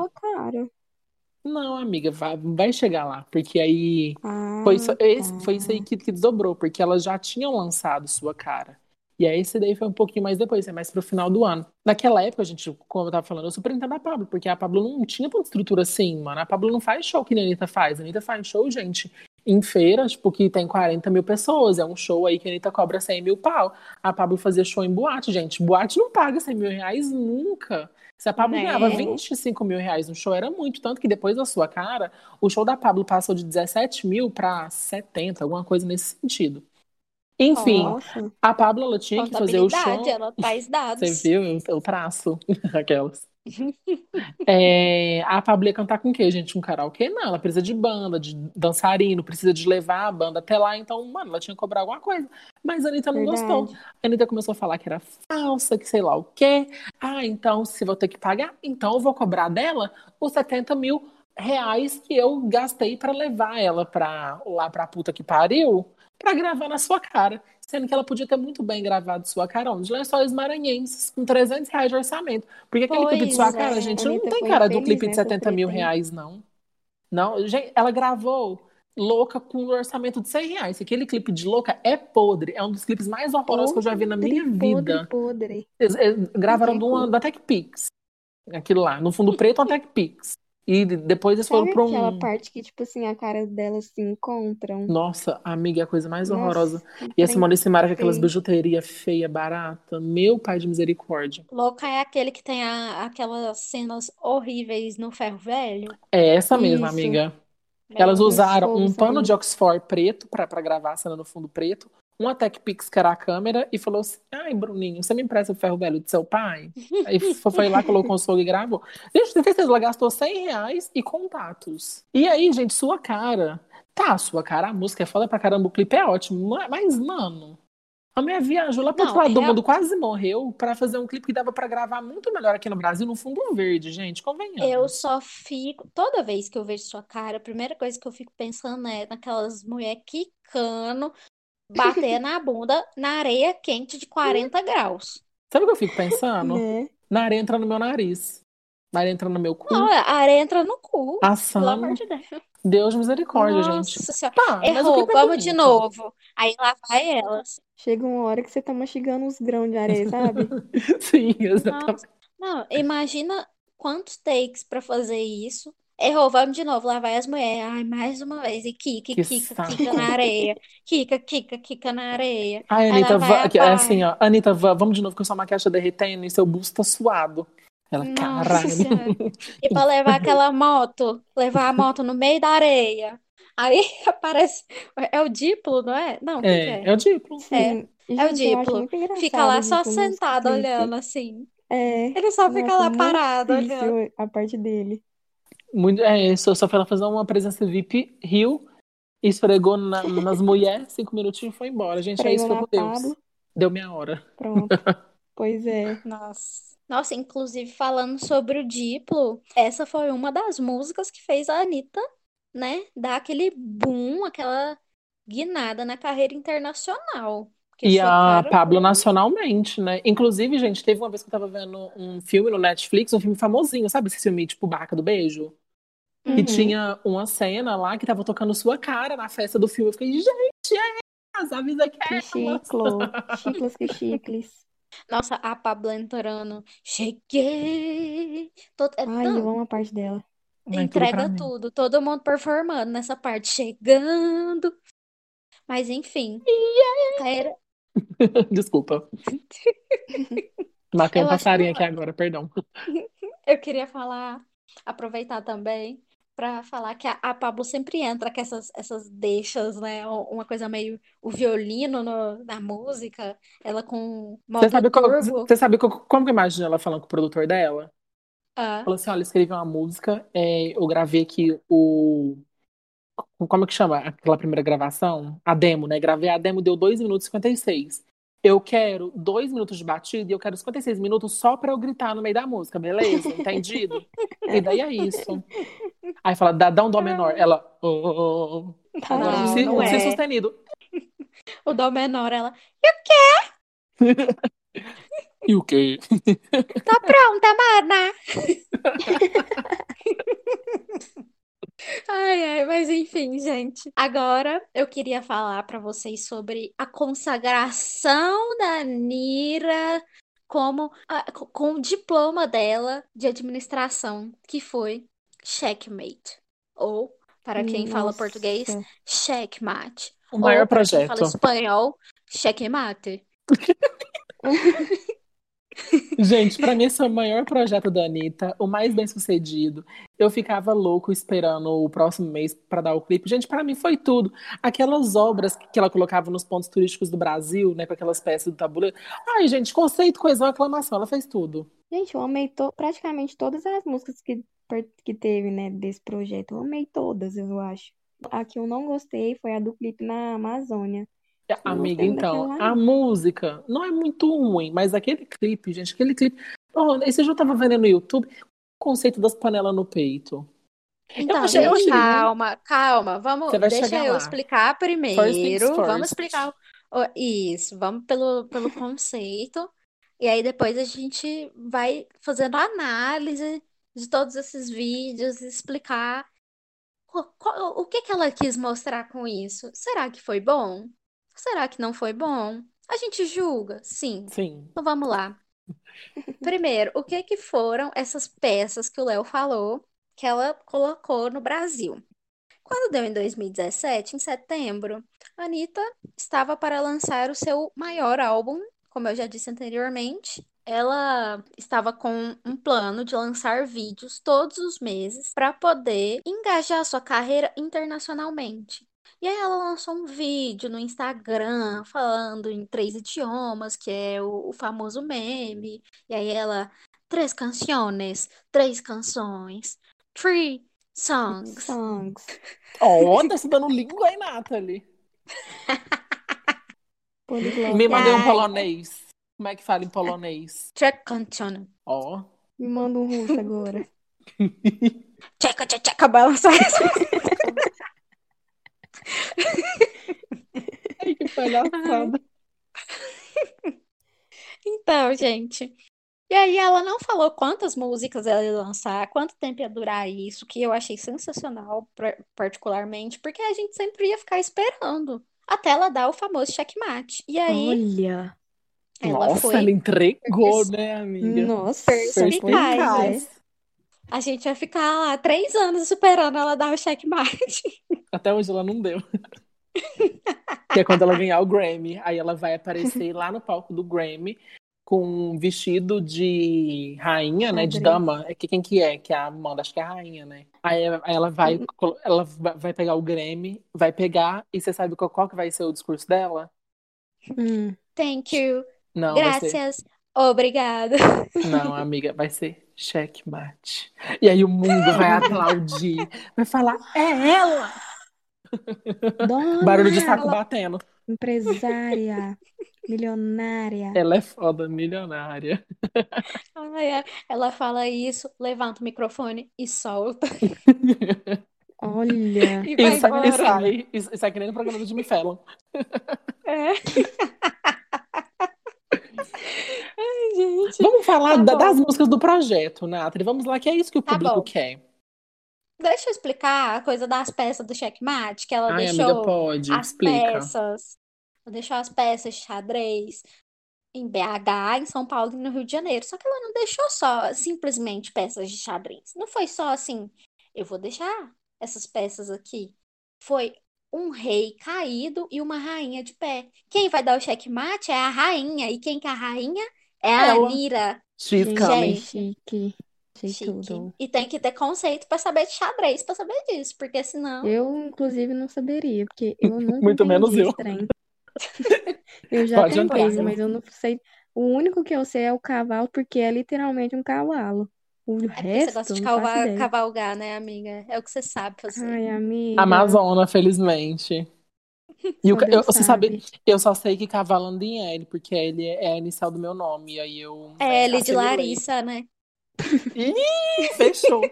Não, amiga, vai, vai chegar lá, porque aí Ah, foi isso, tá. foi isso aí que, que desdobrou, porque elas já tinham lançado sua cara. E aí esse daí foi um pouquinho mais depois, é mais pro final do ano. Naquela época, a gente, como eu tava falando, eu super entendo a Pablo, porque a Pablo não tinha tanta estrutura assim, mano. A Pablo não faz show que a Anitta faz. A Anitta faz show, gente, em feira, tipo, que tem 40 mil pessoas. É um show aí que a Anitta cobra 100 mil pau. A Pablo fazia show em boate, gente. Boate não paga 100 mil reais nunca. Se a Pablo Né? ganhava 25 mil reais no show, era muito. Tanto que depois da sua cara, o show da Pablo passou de 17 mil pra 70, alguma coisa nesse sentido. Enfim, Nossa. a Pablo ela tinha que fazer o show. Ela traz dados. Você viu? Eu traço aquelas. É, a Pablo ia cantar com o quê, gente? Um karaokê? Não, ela precisa de banda, de dançarino, precisa de levar a banda até lá. Então, mano, ela tinha que cobrar alguma coisa. Mas a Anitta não gostou. Verdade. A Anitta começou a falar que era falsa, que sei lá o quê. Ah, então, se vou ter que pagar, então eu vou cobrar dela os 70 mil reais que eu gastei pra levar ela pra, lá pra puta que pariu pra gravar na sua cara. Sendo que ela podia ter muito bem gravado sua cara onde? Lençóis Maranhenses, com 300 reais de orçamento. Porque aquele clipe de sua Pois cara, é. gente, não tem cara do clipe de nessa 70 mil treta aí. reais, não. Não, gente, ela gravou louca com um orçamento de 100 reais. Aquele clipe de louca é podre. É um dos clipes mais horrorosos que eu já vi na minha Podre, vida. podre, podre. Eles, eles gravaram como. da TechPix. Aquilo lá. No fundo preto, uma TechPix. E de- depois eles foram Sabe pra aquela um. parte que, tipo assim, a cara delas se encontram? Nossa, amiga, é a coisa mais Nossa, horrorosa. E a Simone Simara com aquelas bijuterias feia, barata. Meu pai de misericórdia. Louca é aquele que tem a- aquelas cenas horríveis no ferro velho. É essa mesma, Isso. amiga. Meu Elas usaram um pano de Oxford preto pra pra gravar a cena no fundo preto, uma TechPix que era a câmera e falou assim: Ai, Bruninho, você me empresta o ferro velho do seu pai? Aí fo- foi lá, colocou o fogo e gravou. Gente, tem certeza, ela gastou 100 reais e contatos. E aí, gente, sua cara. Tá, sua cara, a música é foda pra caramba, o clipe é ótimo, ma- mas, mano. A minha viagem lá pro outro lado do real- mundo quase morreu pra fazer um clipe que dava pra gravar muito melhor aqui no Brasil, no fundo verde, gente. Convenhamos. Eu só fico. Toda vez que eu vejo sua cara, a primeira coisa que eu fico pensando é naquelas mulheres quicando, bater na bunda na areia quente de 40 graus. Sabe o que eu fico pensando? Né? Na areia entra no meu nariz. Na areia entra no meu cu. Não, a areia entra no cu. Pelo Assando. amor de Deus. Deus misericórdia, gente. Nossa Senhora. Tá, Errou, é vamos de novo. Aí lá vai elas. Chega uma hora que você tá mastigando os grãos de areia, sabe? Sim, exatamente. Não, imagina quantos takes pra fazer isso. Errou, vamos de novo. Lá vai as mulheres. Ai, mais uma vez. E Kika, Que Kika, saco. Kika na areia. Kika, Kika, Kika na areia. Ai, Aí Anitta, lá va- vai a que- é assim, ó. Anitta, va- vamos de novo que sua maquiagem tá derretendo e seu busto tá suado. Ela, Nossa caralho. Senhora. E pra levar aquela moto, levar a moto no meio da areia. Aí aparece. É o Diplo, não é? Não, o que que É, é? é o Diplo. Sim. É o Diplo. Fica lá só sentado olhando assim. É. Ele só fica lá parado olhando. a parte dele. Muito, é, só, só foi ela fazer uma presença VIP, riu, esfregou na- nas mulheres, cinco minutinhos e foi embora. Gente, é isso, com Deus. Deu minha hora. Pronto. Pois é. Nossa. Nossa, inclusive falando sobre o Diplo, essa foi uma das músicas que fez a Anitta, né, dar aquele boom, aquela guinada na carreira internacional. E a Pablo nacionalmente, né? Inclusive, gente, teve uma vez que eu tava vendo um filme no Netflix, um filme famosinho, sabe esse filme tipo Barraca do Beijo? E Uhum. tinha uma cena lá que tava tocando sua cara na festa do filme. Eu fiquei, gente, é essa, avisa que é Que ela. chiclo. Chiclos que chicles. Nossa, a Pablo entrando. Cheguei. Todo... é, Ai, eu não, amo a parte dela. Tudo pra entrega mim. tudo. Todo mundo performando nessa parte. Chegando. Mas enfim. Carreira... Desculpa. Matei um Eu passarinho que- aqui agora, perdão. Eu queria falar, aproveitar também para falar que a, a Pablo sempre entra com essas, essas deixas, né? Uma coisa meio o violino no- na música, ela com Você sabe, você sabe co- como que eu imagino ela falando com o produtor dela? Ah, Falou assim: olha, escrevi uma música, é, eu gravei aqui o. Como é que chama aquela primeira gravação? A demo, né? Gravei a demo, deu 2 minutos e 56. Eu quero 2 minutos de batida e eu quero 56 minutos só pra eu gritar no meio da música, beleza? Entendido? E daí é isso. Aí fala, dá, dá um dó menor. Ela. Oh, oh, oh. Tá Não, Si, não si é. sustenido. o dó menor, ela E o quê? tá pronta, mana. Ai, ai, mas enfim, gente. Agora eu queria falar pra vocês sobre a consagração da Nira como a- com o diploma dela de administração, que foi checkmate. Ou, para quem fala Nossa. português, checkmate. O maior Ou, para quem fala projeto. espanhol, checkmate. Gente, pra mim esse é o maior projeto da Anitta, o mais bem sucedido. Eu ficava louco esperando o próximo mês pra dar o clipe. Gente, pra mim foi tudo. Aquelas obras que ela colocava nos pontos turísticos do Brasil, né, com aquelas peças do tabuleiro. Ai, gente, conceito, coesão, aclamação, ela fez tudo. Gente, eu amei to- praticamente todas as músicas que, que teve, né, desse projeto. Eu amei todas, eu acho. A que eu não gostei foi a do clipe na Amazônia. Eu Amiga, então, a música não é muito ruim, mas aquele clipe, gente, aquele clipe. Oh, esse eu tava vendo no YouTube o conceito das panelas no peito. Então, achei- eu achei- calma, calma. Vamos, deixa eu lá. explicar First primeiro. first. Vamos explicar o- o- isso. Vamos pelo, pelo conceito. E aí depois a gente vai fazendo análise de todos esses vídeos e explicar qual- o que que ela quis mostrar com isso. Será que foi bom? Será que não foi bom? A gente julga? Sim. Sim. Então vamos lá. Primeiro, o que que foram essas peças que o Léo falou que ela colocou no Brasil? Quando deu em 2017, em setembro, a Anitta estava para lançar o seu maior álbum, como eu já disse anteriormente. Ela estava com um plano de lançar vídeos todos os meses para poder engajar sua carreira internacionalmente. E aí ela lançou um vídeo no Instagram falando em três idiomas, que é o, o famoso meme. E aí ela, três canções, três canções, three songs. Songs. Ó, tá se dando língua aí, Nathalie. Me mandei um polonês. Como é que fala em polonês? Tchekanchana. Ó. Me manda um russo agora. Tcheca, tcheca, tcheca, balança. Ai, que palhaçada. Então, gente. E aí ela não falou quantas músicas ela ia lançar, quanto tempo ia durar isso, que eu achei sensacional, particularmente, porque a gente sempre ia ficar esperando até ela dar o famoso checkmate. E aí Olha. ela Nossa, foi ela entregou, né, amiga? Nossa. perspicaz, Perspicaz. A gente vai ficar lá três anos esperando ela dar o checkmate. Até hoje ela não deu. Que é quando ela ganhar o Grammy. Aí ela vai aparecer lá no palco do Grammy com um vestido de rainha, né? De dama. É que quem que é? Que é a Amanda, acho que é a rainha, né? Aí ela vai, ela va- vai pegar o Grammy, vai pegar, e você sabe qual, qual que vai ser o discurso dela? Hum. Thank you. Não, ser. Obrigada. Não, amiga, vai ser checkmate. E aí o mundo vai aplaudir, vai falar, é ela! Dona, Barulho de saco batendo. empresária, milionária. Ela é foda, milionária. Ai, ai. Ela fala isso, levanta o microfone e solta. Olha. E E vai sai, e embora. sai, e sai que nem no programa do Jimmy Fallon. É. Ai, gente. Vamos falar Tá da- das músicas do projeto, Nathalie. Vamos lá, que é isso que o Tá público bom. quer. Deixa eu explicar a coisa das peças do checkmate, que ela Ai, deixou amiga, pode. as Explica. peças, deixou as peças de xadrez em BH, em São Paulo e no Rio de Janeiro. Só que ela não deixou só simplesmente peças de xadrez. Não foi só assim, eu vou deixar essas peças aqui. Foi um rei caído e uma rainha de pé. Quem vai dar o checkmate é a rainha. E quem que é a rainha? É a Ela. Anira. She's Gente, coming. chique. Sei Chique. tudo. E tem que ter conceito pra saber de xadrez, pra saber disso, porque senão. Eu, inclusive, não saberia, porque eu nunca Muito menos entendi eu. esse trem. Eu já Pode tentei, entrar. mas eu não sei. O único que eu sei é o cavalo, porque é literalmente um cavalo. O É porque você resto, gosta de não faço cavalgar, ideia. cavalgar, né, amiga? É o que você sabe fazer. Ai, amiga. Amazona, felizmente. E o eu, você sabe, sabe. eu só sei que cavalo anda em L, porque L é a inicial do meu nome. E aí eu É L de acelerei. Larissa, né? Ih, fechou.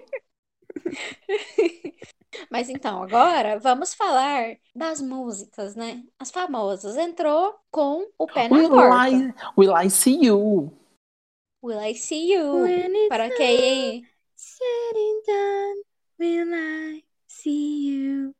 Mas então, agora vamos falar das músicas, né? As famosas. Entrou com o pé na Will porta. I, will I see you? Will I See You? When it's Para quem. and done, will I see you?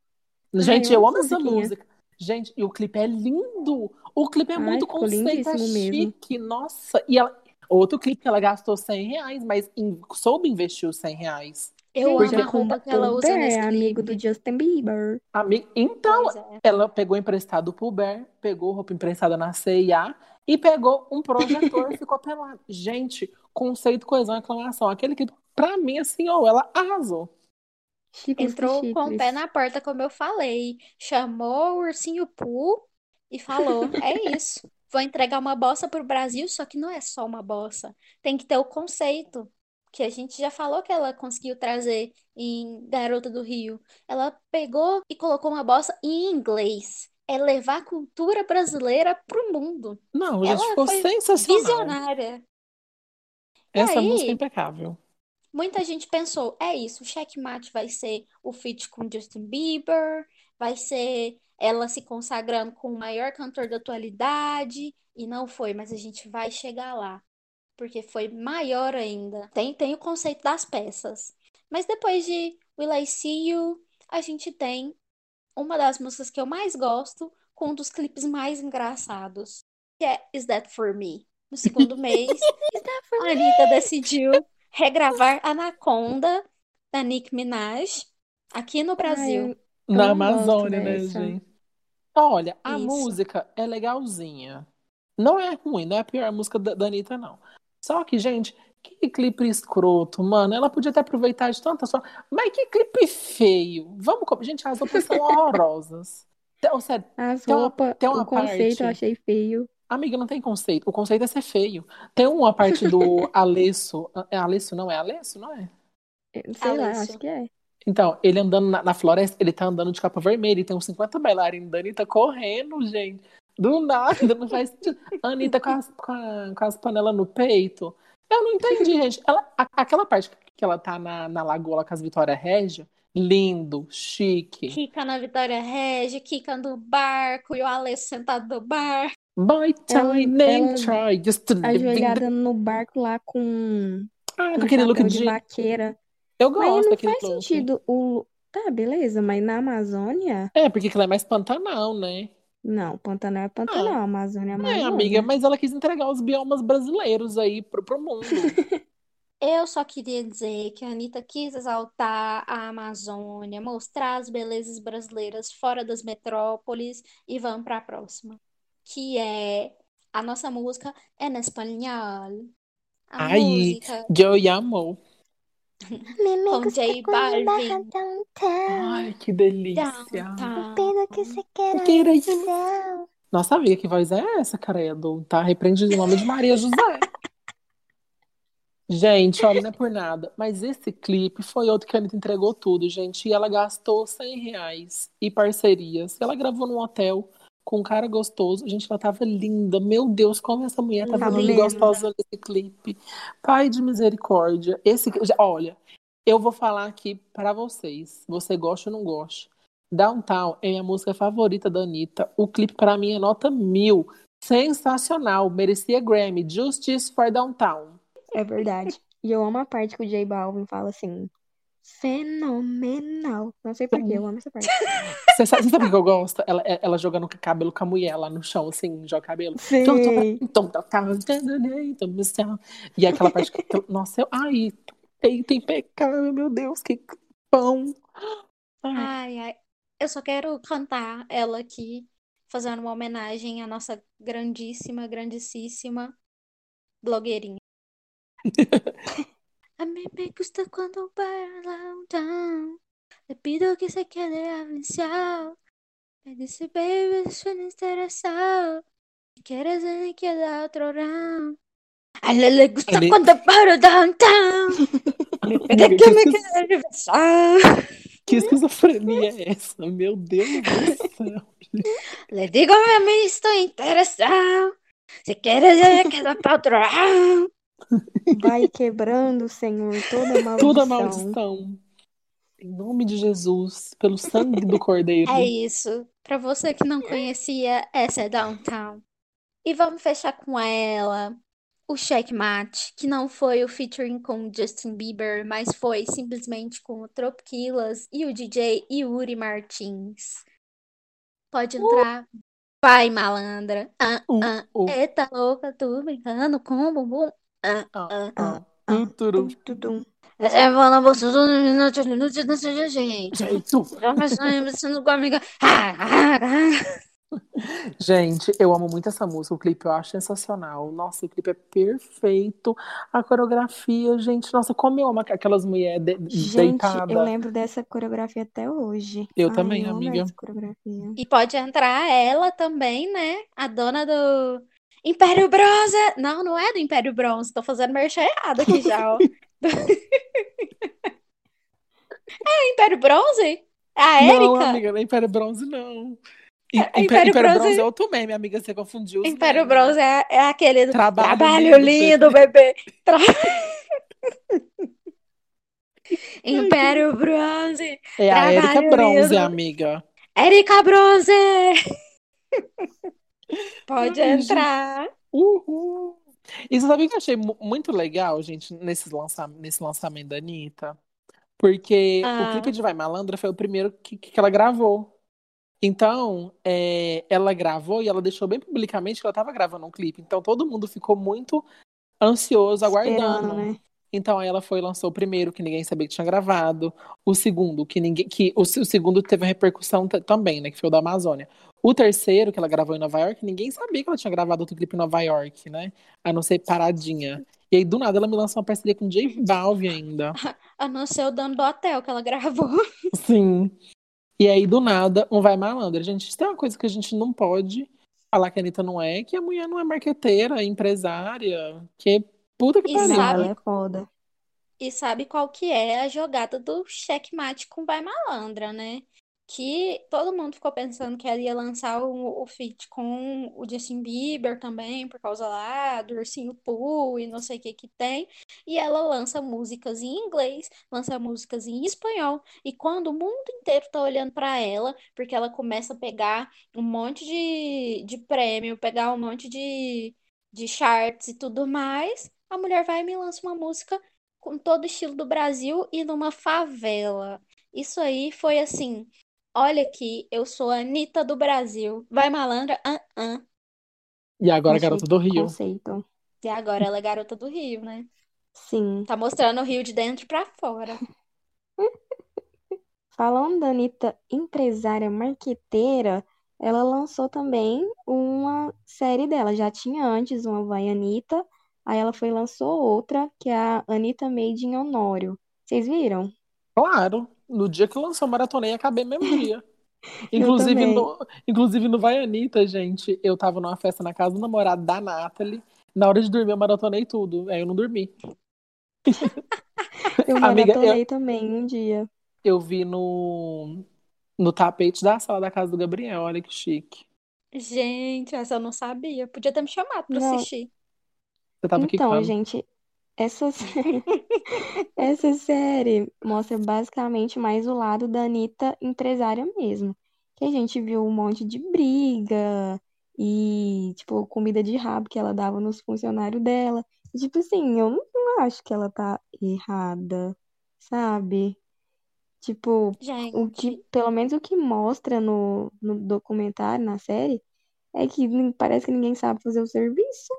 Gente, Ai, eu eu amo essa essa musiquinha. música. Gente, e o clipe é lindo. O clipe é Ai, muito conceito, é lindíssimo mesmo. chique. Nossa, e ela, outro clipe que ela gastou 100 reais, mas em- soube investir os 100 reais. Eu Gente, amo é a roupa que ela usa Bear, nesse amigo do. Justin Bieber. Ami- Então, é. ela pegou emprestado pro Bear, pegou roupa emprestada na CIA e pegou um projetor e ficou pelado. Gente, conceito, coesão, aclamação. Aquele que, pra mim, assim, ó, ela arrasou. Chicles Entrou com o pé na porta, como eu falei. Chamou o ursinho Pooh e falou: É isso. Vou entregar uma bossa pro Brasil, só que não é só uma bossa. Tem que ter o conceito. Que a gente já falou que ela conseguiu trazer em Garota do Rio. Ela pegou e colocou uma bossa em inglês. É levar a cultura brasileira pro mundo. Não, gente, Ela ficou foi sensacional. visionária. Essa aí, música é impecável. Muita gente pensou, é isso, o Checkmate vai ser o feat com Justin Bieber, vai ser ela se consagrando com o maior cantor da atualidade, e não foi, mas a gente vai chegar lá, porque foi maior ainda. Tem, tem o conceito das peças. Mas depois de Will I See You, a gente tem uma das músicas que eu mais gosto, com um dos clipes mais engraçados, que é Is That For Me? No segundo mês, a Anitta decidiu regravar Anaconda da Nicki Minaj aqui no Ai, Brasil. eu Na Amazônia, né, dessa. gente? Olha, a Isso. música é legalzinha. Não é ruim, não é a pior música da, da Anitta, não. Só que, gente, que clipe escroto, mano. Ela podia ter aproveitado de tantas formas. Mas que clipe feio. Vamos. Gente, as roupas são horrorosas. Tem- ou sério, As tem uma, roupas, tem o uma conceito eu parte. achei feio. Amiga, não tem conceito. O conceito é ser feio. Tem uma parte do Alesso. É Alesso, não é Alesso, não é? Eu Sei lá, Alesso. acho que é. Então, ele andando na, na floresta, ele tá andando de capa vermelha e tem uns 50 bailarinos da Anitta correndo, gente. Do nada, não faz sentido. A Anitta com as, com, a- com as panelas no peito. Eu não entendi, gente. Ela, a- aquela parte que ela tá na, na lagoa lá com as Vitória Régia, lindo, chique. Kika na Vitória Regia, Kika no barco e o Alessio sentado no bar. Ela- time, nem ela try, just to Ajoelhada no barco lá com, Ah, com aquele look de de. vaqueira. Eu Mas gosto não daquele faz look. sentido o. Tá, beleza, mas na Amazônia. É, porque aquilo é mais Pantanal, né? Não, Pantanal é Pantanal, Amazônia é É, Amazônia. amiga, mas ela quis entregar os biomas brasileiros aí pro, pro mundo. Eu só queria dizer que a Anitta quis exaltar a Amazônia, mostrar as belezas brasileiras fora das metrópoles e vamos para a próxima, que é a nossa música em espanhol. A Ai, música Yo amo. Me com J Balvin. Ai, que delícia. Downtown. Nossa, amiga, que voz é essa, credo? Tá repreendido em nome de Maria José. Gente, olha, não é por nada, mas esse clipe foi outro que a Anitta entregou tudo, gente, e ela gastou 100 reais e parcerias. Ela gravou num hotel com um cara gostoso, gente, ela tava linda. Meu Deus, como essa mulher tava Tava linda gostosa nesse clipe. Pai de misericórdia. Esse, olha, eu vou falar aqui pra vocês, você gosta ou não gosta. Downtown é minha música favorita da Anitta. O clipe pra mim é nota mil. Sensacional, merecia Grammy. Justice for Downtown. É verdade. E eu amo a parte que o J Balvin fala assim. Fenomenal. Não sei por quê, eu amo essa parte. Você sabe, você sabe o que eu gosto? Ela, ela jogando cabelo com a mulher lá no chão, assim, joga cabelo. Sei. E aquela parte que. Nossa, eu. Ai, tem, tem pecado, meu Deus, que pão. Ai, Ai, ai. Eu só quero cantar ela aqui, fazendo uma homenagem à nossa grandíssima, grandíssima blogueirinha. A mí me gusta cuando bailan down. Le pido que se quede avanzado. Me dice, baby, suena interesado. Si quieres, me queda otro round. A ella le gusta Ale- cuando bailan downtown. Amiga, que que me quede avanzado. que esquizofrenia é essa? Meu Deus do céu. Le digo a mí, estoy interesado. Si quieres, yo me quedo para otro round. Vai quebrando, Senhor, toda maldição. Toda maldição. Em nome de Jesus, pelo sangue do Cordeiro. É isso. Pra você que não conhecia, essa é Downtown. E vamos fechar com ela, o Checkmate, que não foi o featuring com o Justin Bieber, mas foi simplesmente com o Tropiquilas e o DJ Yuri Martins. Pode entrar. Vai, malandra. Ah, Uh, ah. uh, Eita louca, tu brincando com o bumbum. Ah, ah, ah. ah. Ah, Tuturu. tum, tudum. Você fala, você não minutos, minutos, minutos, gente. Jeito. Já pensando com a amiga. Gente, eu amo muito essa música. O clipe eu acho sensacional. Nossa, o clipe é perfeito. A coreografia, gente, nossa, como eu amo aquelas mulheres de, Gente, deitadas. eu lembro dessa coreografia até hoje. Eu Ai, também, eu amiga. E pode entrar ela também, né? A dona do Império Bronze. Não, não é do Império Bronze. Tô fazendo merchan errado aqui já, ó. É Império Bronze? É a Não, Érica? amiga, não é Império Bronze, não. I- É, Impé- Império Império, Bronze- Bronze é outro meme, amiga. Você confundiu Império memes. Bronze é, é aquele do Trabalho Trabalho lindo, lindo, bebê. Tra- Império Bronze. É a Érica Bronze, lindo. amiga. Érica Bronze. Pode Ai, entrar. Uhul. E você sabe o que eu achei mu- muito legal, gente, nesse, lança nesse lançamento da Anitta? Porque Ah. o clipe de Vai Malandra foi o primeiro que, que ela gravou. Então, é, ela gravou e ela deixou bem publicamente que ela estava gravando um clipe. Então, todo mundo ficou muito ansioso, aguardando. Né? Então, aí ela foi e lançou o primeiro, que ninguém sabia que tinha gravado. O segundo, que ninguém. Que, o, o segundo teve uma repercussão também, né? Que foi o da Amazônia. O terceiro, que ela gravou em Nova York, ninguém sabia que ela tinha gravado outro clipe em Nova York, né? A não ser Paradinha. E aí, do nada, ela me lançou uma parceria com J Balvin ainda. A não ser o dono do hotel que ela gravou. Sim. E aí, do nada, um vai malandra. Gente, isso tem uma coisa que a gente não pode falar que a Anitta não é, que a mulher não é marqueteira, é empresária, que puta que pariu. Sabe- é foda. E sabe qual que é a jogada do checkmate com Vai Malandra, né? Que todo mundo ficou pensando que ela ia lançar o, o feat com o Justin Bieber também, por causa lá do Ursinho Pooh e não sei o que que tem. E ela lança músicas em inglês, lança músicas em espanhol. E quando o mundo inteiro tá olhando para ela, porque ela começa a pegar um monte de, de prêmio, pegar um monte de, de charts e tudo mais, a mulher vai e me lança uma música com todo o estilo do Brasil e numa favela. Isso aí foi assim. Olha aqui, eu sou a Anitta do Brasil. Vai malandra? Ah, ah. E agora a garota do Rio. conceito. E agora ela é garota do Rio, né? Sim. Tá mostrando o Rio de dentro pra fora. Falando da Anitta empresária marqueteira, ela lançou também uma série dela. Já tinha antes uma Vai Anitta, aí ela foi e lançou outra, que é a Anitta Made in Honório. Vocês viram? Claro, no dia que lançou Maratonei, acabei mesmo dia. Eu Inclusive no, inclusive no Vai Anitta, gente, eu tava numa festa na casa do namorado da Nathalie. Na hora de dormir, eu maratonei tudo. Aí eu não dormi. Eu Amiga, eu, maratonei também um dia. eu vi no, no tapete da sala da casa do Gabriel. Olha que chique. Gente, essa eu não sabia. Podia ter me chamado pra Não, assistir. Você tava então, quicando. gente, essa série, essa série mostra basicamente mais o lado da Anitta empresária mesmo. Que a gente viu um monte de briga e, tipo, comida de rabo que ela dava nos funcionários dela. E, tipo assim, eu não não acho que ela tá errada, sabe? Tipo, o que, Gente, pelo menos o que mostra no, no documentário, na série, é que parece que ninguém sabe fazer o serviço.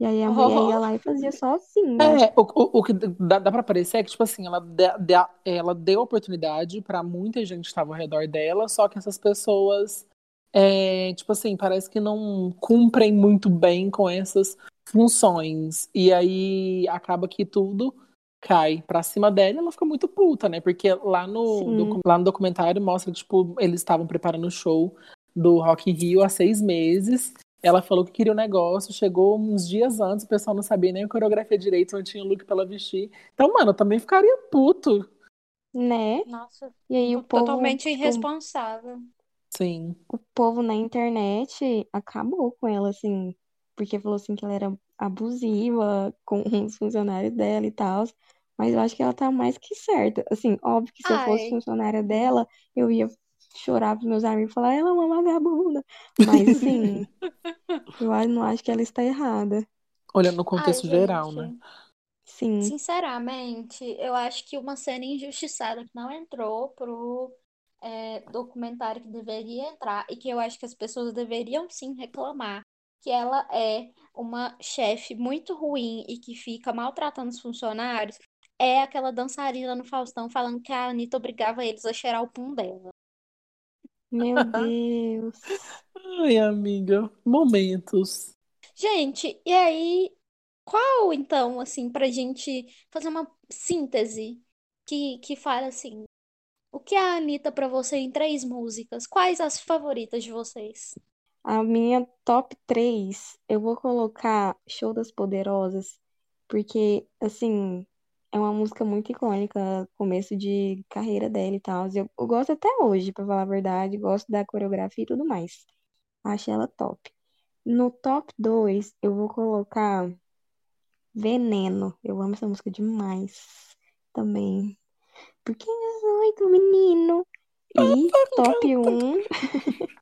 E aí a mulher ia lá e fazia sozinha. É, o, o, o que dá, dá pra parecer é que, tipo assim, ela, dá- dá- ela deu oportunidade pra muita gente que estava ao redor dela, só que essas pessoas, é, tipo assim, parece que não cumprem muito bem com essas funções. E aí acaba que tudo cai pra cima dela e ela fica muito puta, né? Porque lá no, docu- lá no documentário mostra que, tipo, eles estavam preparando o show do Rock in Rio há seis meses. Ela falou que queria o negócio, chegou uns dias antes, o pessoal não sabia nem a coreografia direito, não tinha look pra ela vestir. Então, mano, eu também ficaria puto. Né? nossa, E aí o povo, totalmente tipo, irresponsável. Sim. o povo na internet acabou com ela, assim, porque falou assim que ela era abusiva com os funcionários dela e tal. Mas eu acho que ela tá mais que certa. Assim, óbvio que se eu fosse Ai, funcionária dela, eu ia chorar pros meus amigos e falar, ela é uma vagabunda. Mas, assim, eu não acho que ela está errada. Olhando no ai, contexto geral, né? Sim, Sinceramente, eu acho que uma cena injustiçada que não entrou pro é, documentário que deveria entrar e que eu acho que as pessoas deveriam sim reclamar, que ela é uma chefe muito ruim e que fica maltratando os funcionários, é aquela dançarina no Faustão falando que a Anitta obrigava eles a cheirar o pum dela. Meu Deus. Ai, amiga, momentos. Gente, e aí, qual então, assim, pra gente fazer uma síntese que, que fala assim. O que é a Anitta pra você em três músicas? Quais as favoritas de vocês? A minha top 3, eu vou colocar Show das Poderosas, porque, assim, é uma música muito icônica, começo de carreira dela e tal. Eu, eu gosto até hoje, pra falar a verdade, gosto da coreografia e tudo mais. Acho ela top. No top 2, eu vou colocar Veneno. Eu amo essa música demais também. Porque eu sou do menino. E top 1.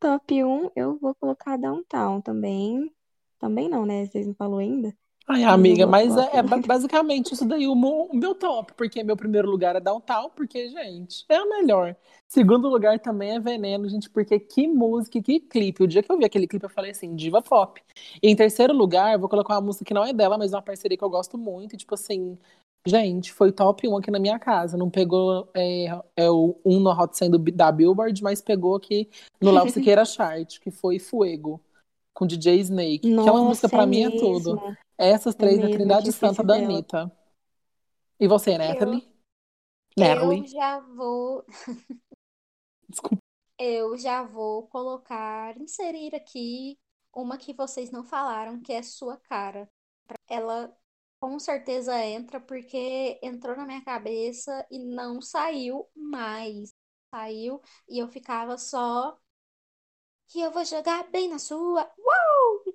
Top 1, eu vou colocar Downtown também. Também não, né? Vocês não falaram ainda. Ai, amiga, mas é, é basicamente isso daí o meu, o meu top, porque meu primeiro lugar é Downtown, porque, gente, é o melhor. Segundo lugar também é Veneno, gente, porque que música, que clipe. O dia que eu vi aquele clipe, eu falei assim, diva pop. E em terceiro lugar, eu vou colocar uma música que não é dela, mas é uma parceria que eu gosto muito. E, tipo assim, gente, foi top 1 aqui na minha casa. Não pegou é, é o 1 no Hot 100 do, da Billboard, mas pegou aqui no Léo Siqueira Chart, que foi Fuego, com DJ Snake. Aquela música Nossa, pra é mim é tudo. Essas três é a Trindade Santa da dela. Anitta. E você, Eu, Natalie? eu já vou, Desculpa. eu já vou colocar, inserir aqui uma que vocês não falaram, que é Sua Cara. Ela com certeza entra porque entrou na minha cabeça e não saiu mais. saiu e eu ficava só. E eu vou jogar bem na sua. Uau!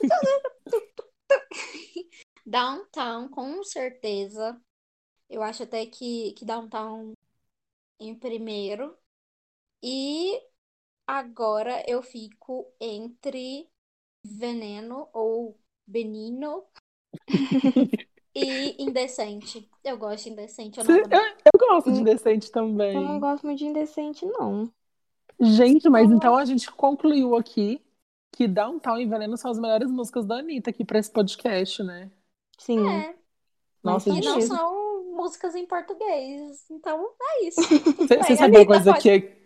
Downtown, com certeza. Eu acho até que, que Downtown em primeiro. E agora eu fico entre Veneno ou Benino e Indecente. Eu gosto de Indecente. Eu, não eu, eu gosto de Indecente também. Eu não gosto muito de indecente, não. Gente, mas então a gente concluiu aqui que Downtown e Veneno são as melhores músicas da Anitta aqui pra esse podcast, né? Sim. É, Nossa, e gente. não são músicas em português. Então é isso. Você sabe uma coisa pode- que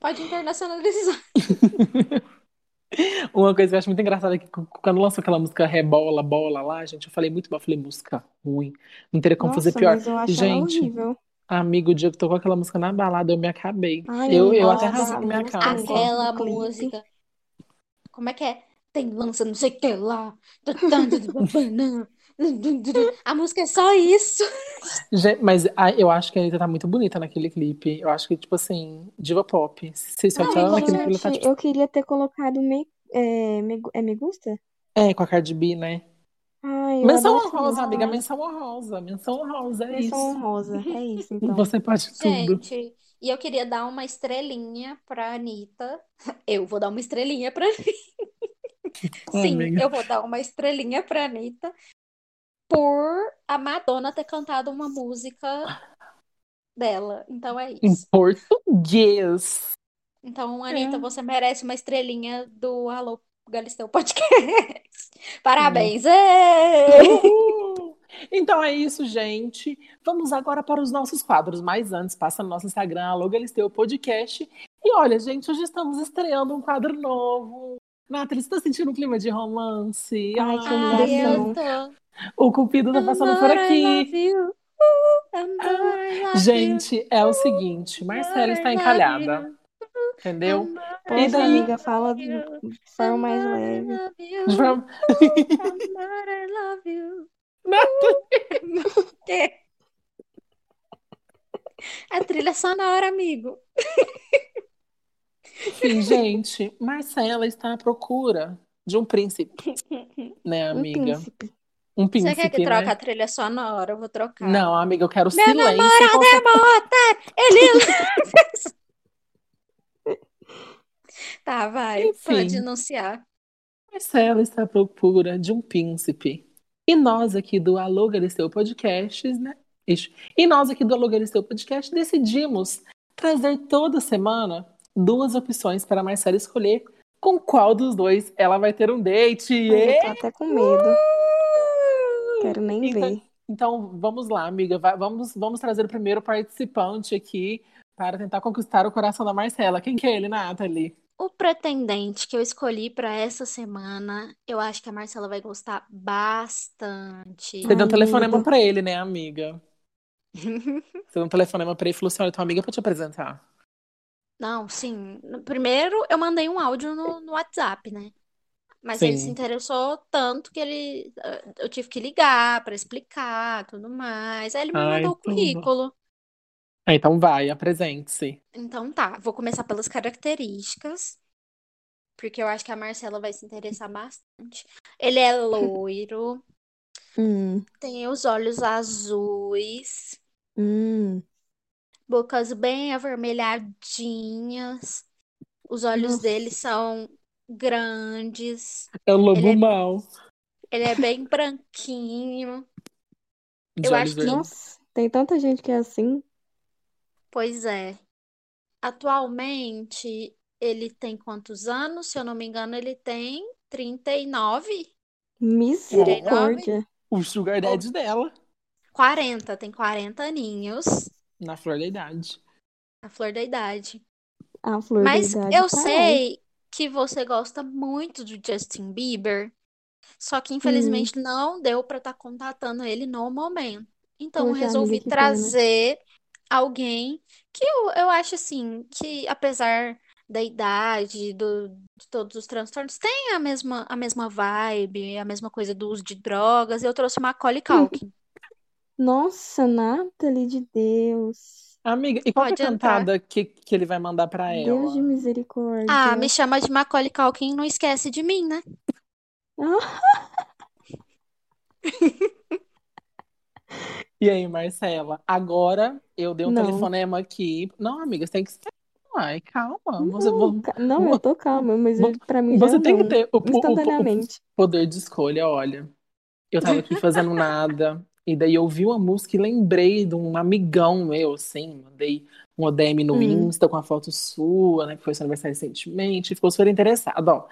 Pode internacionalizar. uma coisa que eu acho muito engraçada é que quando lançou aquela música Rebola, Bola lá, gente, eu falei muito mal, eu falei música ruim. Não teria como fazer Nossa, pior. mas eu acho Gente, horrível. Amigo, o dia que tocou aquela música na balada, eu me acabei. Ai, Eu, eu até rasguei minha calça. gosto Aquela música. Como é que é? Tem lança não sei o que lá. A música é só isso. Gente, mas eu acho que a Anitta tá muito bonita naquele clipe. Eu acho que, tipo assim, diva pop. Se olhar ela naquele clipe, ela tá, tipo, eu queria ter colocado me, é, me, é Me Gusta? é, com a Cardi B, né? Ai, Menção honrosa, amiga, menção honrosa. Menção honrosa, é Menção isso. honrosa. É isso, então. Você pode tudo. Gente, e eu queria dar uma estrelinha pra Anitta. Eu vou dar uma estrelinha pra Anitta. Sim, amiga. eu vou dar uma estrelinha pra Anitta por a Madonna ter cantado uma música dela. Então é Em isso. português. Então, Anitta, É. você merece uma estrelinha do Alô Galisteu Podcast. Parabéns! Ê! Uhul! Então é isso, gente. Vamos agora para os nossos quadros. Mas antes, passa no nosso Instagram, Alô Galisteu Podcast. E olha, gente, hoje estamos estreando um quadro novo. Nathalie, você tá sentindo um clima de romance? Ai, que tô. o Cupido tá passando por aqui. Gente, é o seguinte, Marcela está encalhada, entendeu? daí? amiga, fala de forma mais leve. Amor, I love you. Quê? É trilha sonora, amigo. Enfim, gente, Marcela está à procura de um príncipe, né, Um amiga? príncipe. Um Você príncipe, quer que troque né? a trilha sonora? Eu vou trocar. Não, amiga, eu quero Meu silêncio. namorado com é otário, ele... Tá, vai. Enfim. Pode anunciar. Marcela está à procura de um príncipe. E nós aqui do Alô Galisteu Podcasts, né? Ixi. E nós aqui do Alô Galisteu Podcast decidimos trazer toda semana duas opções para a Marcela escolher com qual dos dois ela vai ter um date. Ai, eu tô até com medo. Quero nem Então, ver. então vamos lá, amiga. Vai- vamos, vamos trazer o primeiro participante aqui para tentar conquistar o coração da Marcela. Quem que é ele, Nathalie? O pretendente que eu escolhi pra essa semana, eu acho que a Marcela vai gostar bastante. Você deu um telefonema para ele, né, amiga? Você deu um telefonema para ele e falou assim: olha, tua amiga pra te apresentar. Não, sim. Primeiro eu mandei um áudio no, no WhatsApp, né? Mas ele Sim. se interessou tanto que ele eh, eu tive que ligar pra explicar tudo mais. Aí ele me Ai, mandou o tudo. currículo. Ah, então vai, apresente-se. Então tá, vou começar pelas características, porque eu acho que a Marcela vai se interessar bastante. Ele é loiro, Hum, tem os olhos azuis, hum. bocas bem avermelhadinhas. Os olhos Nossa. dele são grandes. É o lobo Ele é- mau. Ele é bem branquinho. De Eu olhos acho que- verdes. Nossa, tem tanta gente que é assim. Pois é. Atualmente, ele tem quantos anos? Se eu não me engano, ele tem 39? Misericórdia. O sugar daddy dela. 40, tem 40 aninhos, Na flor da idade. a flor da idade. A flor Mas da idade eu tá on. sei que você gosta muito do Justin Bieber, só que infelizmente não deu pra estar contatando ele no momento. Então eu Poxa, resolvi que pena. Alguém que eu, eu acho assim, que apesar da idade, do, de todos os transtornos, tem a mesma, a mesma vibe, a mesma coisa do uso de drogas. Eu trouxe Macaulay Culkin. Nossa, Nathalie de Deus. Amiga, e qual que é a Pode entrar. cantada que, que ele vai mandar pra Deus de ela? misericórdia. Ah, me chama de Macaulay Culkin, não esquece de mim, né? E aí, Marcela? Agora eu dei um Não. telefonema aqui. Não, amiga, você tem que. Ai, calma. Você, Não, vo- ca- não, eu tô calma, mas eu- pra mim você tem que não. ter o, o- o- o Instantaneamente. poder de escolha. Olha, eu tava aqui fazendo nada. E daí eu vi uma música e lembrei de um amigão meu, assim. Mandei um ODM no Hum. Insta com a foto sua, né? Que foi seu aniversário recentemente. Ficou super interessado. Ó,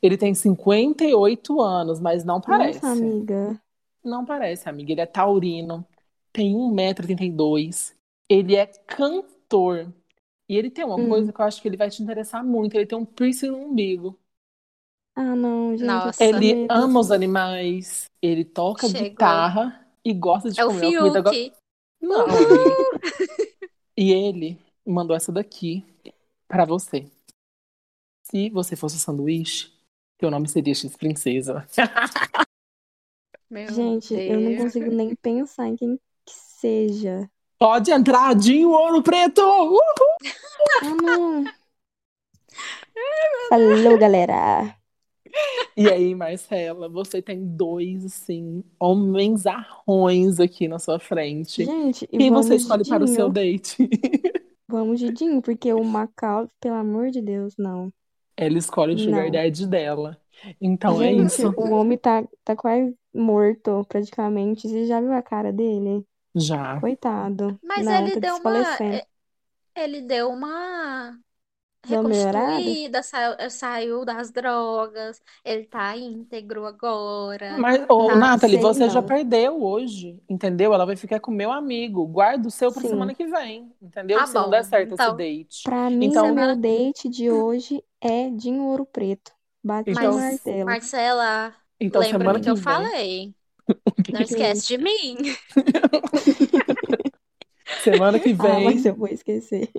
ele tem 58 anos, mas não parece. Nossa, amiga. Não parece, amiga. Ele é taurino, tem 1,32m, ele é cantor. E ele tem uma Hum. coisa que eu acho que ele vai te interessar muito. Ele tem um piercing no umbigo. Ah, não, gente, Nossa. Ele ama os animais, ele toca Chegou. guitarra e gosta de É o comer uma comida. go- Fiuk. Não, amiga. E ele mandou essa daqui pra você. Se você fosse um sanduíche, teu nome seria X Princesa. Meu Gente, eu não Deus. consigo nem pensar em quem que seja. Pode entrar, Dinho Ouro Preto! Uh! Ah, não. Falou, galera. E aí, Marcela, você tem dois, assim, homens arrões aqui na sua frente. Gente, e Quem você escolhe para o seu date? Vamos de Dinho, porque o Macau, pelo amor de Deus, não. Ela escolhe o sugar daddy dela. Então é Gente, isso. o homem tá, tá quase morto, praticamente. Você já viu a cara dele? Já. Coitado. Mas Não, ele deu uma. é- Ele deu uma Deu uma melhorada? reconstruída, saiu, saiu das drogas, ele tá íntegro agora. Mas, ô, Tá, Nathalie, você já não. perdeu hoje, entendeu? Ela vai ficar com o meu amigo. Guarda o seu pra Sim. semana que vem, entendeu? Tá Se não bom, der certo então. esse date. Pra mim, Então- o meu date de hoje é Dinho Ouro Preto. Bate Então- o martelo. Marcela, Então, lembra semana do que que eu vem. falei. Não esquece de mim. Semana que Ah, vem, mas eu vou esquecer.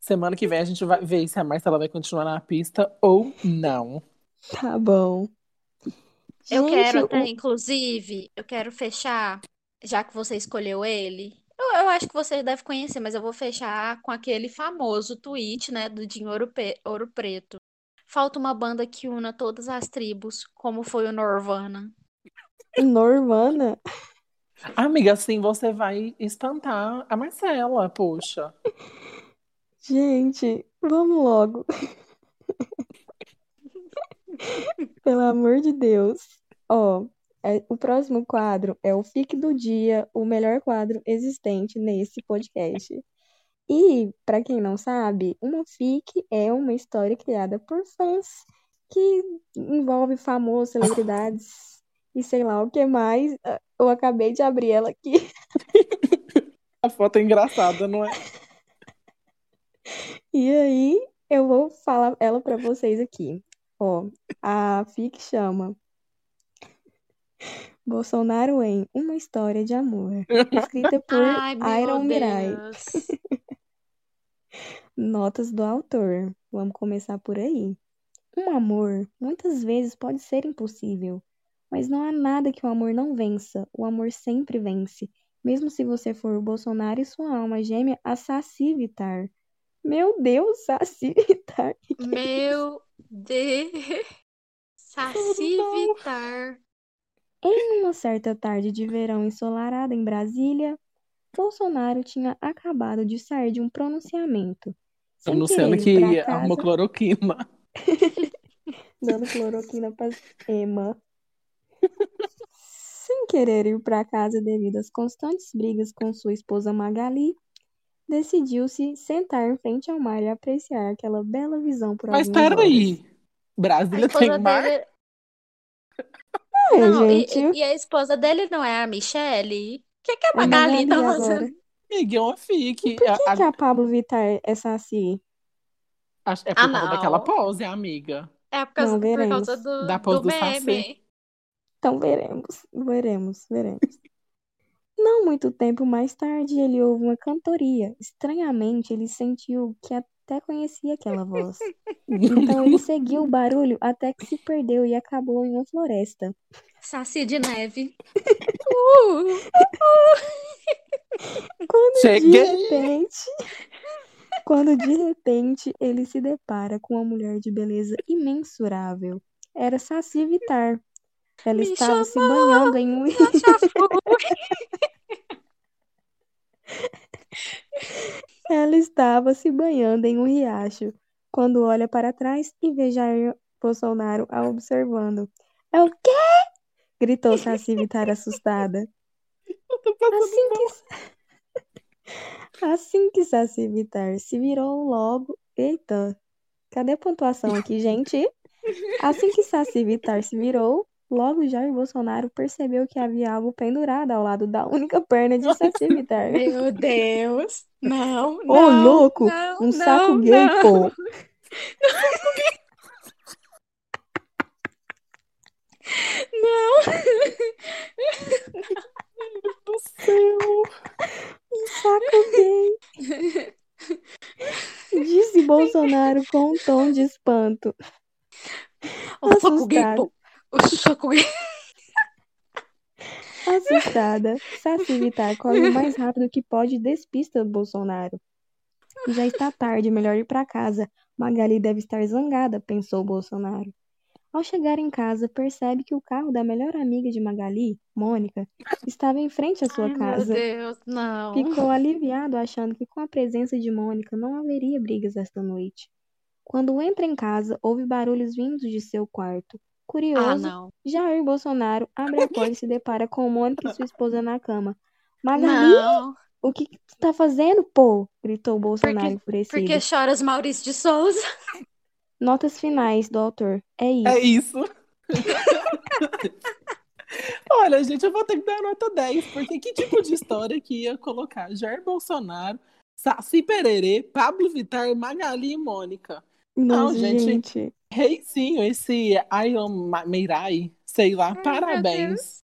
semana que vem a gente vai ver se a Marcela vai continuar na pista ou não. Tá bom. Eu Gente, quero o- até, inclusive, eu quero fechar, já que você escolheu ele. Eu, eu acho que você deve conhecer, mas eu vou fechar com aquele famoso tweet, né, do Dinho Ouro, Pe- Ouro Preto. Falta uma banda que una todas as tribos, como foi o Norvana. Norvana. Amiga, assim você vai espantar a Marcela, poxa. Gente, vamos logo. Pelo amor de Deus. Ó, é- o próximo quadro é o FIC do dia, o melhor quadro existente nesse podcast. E, para quem não sabe, uma FIC é uma história criada por fãs que envolve famosos, celebridades e sei lá o que mais. Ah, Eu acabei de abrir ela aqui. A foto é engraçada, não é? E aí, eu vou falar ela para vocês aqui. Ó, a FIC chama Bolsonaro em Uma História de Amor, escrita por Ai, Iron Mirai. Notas do autor. Vamos começar por aí. Um amor muitas vezes pode ser impossível, mas não há nada que o amor não vença. O amor sempre vence, mesmo se você for o Bolsonaro e sua alma gêmea, a Saci Vittar. Meu Deus, Saci Vittar. Meu Deus. Saci Vittar. Em uma certa tarde de verão ensolarada em Brasília, Bolsonaro tinha acabado de sair de um pronunciamento. Anunciando que casa, cloroquina. dando cloroquina para Emma. Sem querer ir para casa devido às constantes brigas com sua esposa Magali, decidiu-se sentar em frente ao mar e apreciar aquela bela visão por Mas peraí. Brasília tem mar? dele. É, Não, e, gente, e a esposa dele não é a Michelle? O que, que a é Magali tá agora. fazendo? Amiga, é E fique. por que a- que a Pablo Vittar é Saci? é Ah, por causa daquela não. pose, amiga. É por causa, Não, por causa do, Da pose do do Saci. Então veremos, veremos, veremos. Não muito tempo mais tarde, ele ouve uma cantoria. Estranhamente, ele sentiu que até conhecia aquela voz. Então ele seguiu o barulho até que se perdeu e acabou em uma floresta. Saci de neve. Uh, Quando de Cheguei. repente, quando de repente ele se depara com uma mulher de beleza imensurável. Era Saci Vitar. Ela Me estava se chamou, banhando em um. Ela estava se banhando em um riacho quando olha para trás e vê Jair Bolsonaro a observando. É o quê? gritou Saci Vitar assustada. Assim que, assim que Saci Vitar se virou logo. Eita, cadê a pontuação aqui, gente? Assim que Saci Vitar se virou, logo Jair Bolsonaro percebeu que havia algo pendurado ao lado da única perna de Saci Vitar. Meu Deus. Não, Ô, não, louco, não, um saco não, gay, não. pô. do céu. Um saco gay. Disse Bolsonaro com um tom de espanto. O saco gay, pô. O gay. Assustada, Saci Vitar corre o mais rápido que pode e despista Bolsonaro. Já está tarde, melhor ir para casa. Magali deve estar zangada, pensou Bolsonaro. Ao chegar em casa, percebe que o carro da melhor amiga de Magali, Mônica, estava em frente à sua Ai, meu casa. Deus, não. Ficou aliviado, achando que com a presença de Mônica não haveria brigas esta noite. Quando entra em casa, ouve barulhos vindos de seu quarto. Ah, Curioso, não. Jair Bolsonaro abre a porta e se depara com Mônica e sua esposa na cama. Magali, Não. o que que tu tá fazendo, pô? gritou Bolsonaro Porque, enfurecido. porque choras Maurício de Souza. Notas finais do autor. É isso. É isso. Olha, gente, eu vou ter que dar nota 10, porque que tipo de história que ia colocar Jair Bolsonaro, Saci Pererê, Pablo Vittar, Magali e Mônica? Nossa, Não, gente. gente. Reizinho, esse Iron Ma- Meirai, sei lá, Ai, parabéns.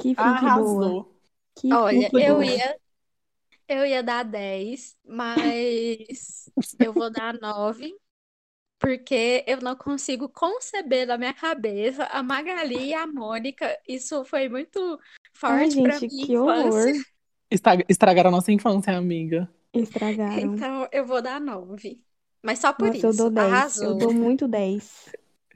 Que. Arrasou. Que Olha, eu boa. ia, eu ia dar 10, mas eu vou dar 9, porque eu não consigo conceber na minha cabeça a Magali e a Mônica. Isso foi muito Ai, forte pra gente, minha que horror. Estragaram a nossa infância, amiga. Estragaram. Então eu vou dar 9. Mas só por Nossa, eu isso. dou 10. Eu Arrasou. dou muito 10.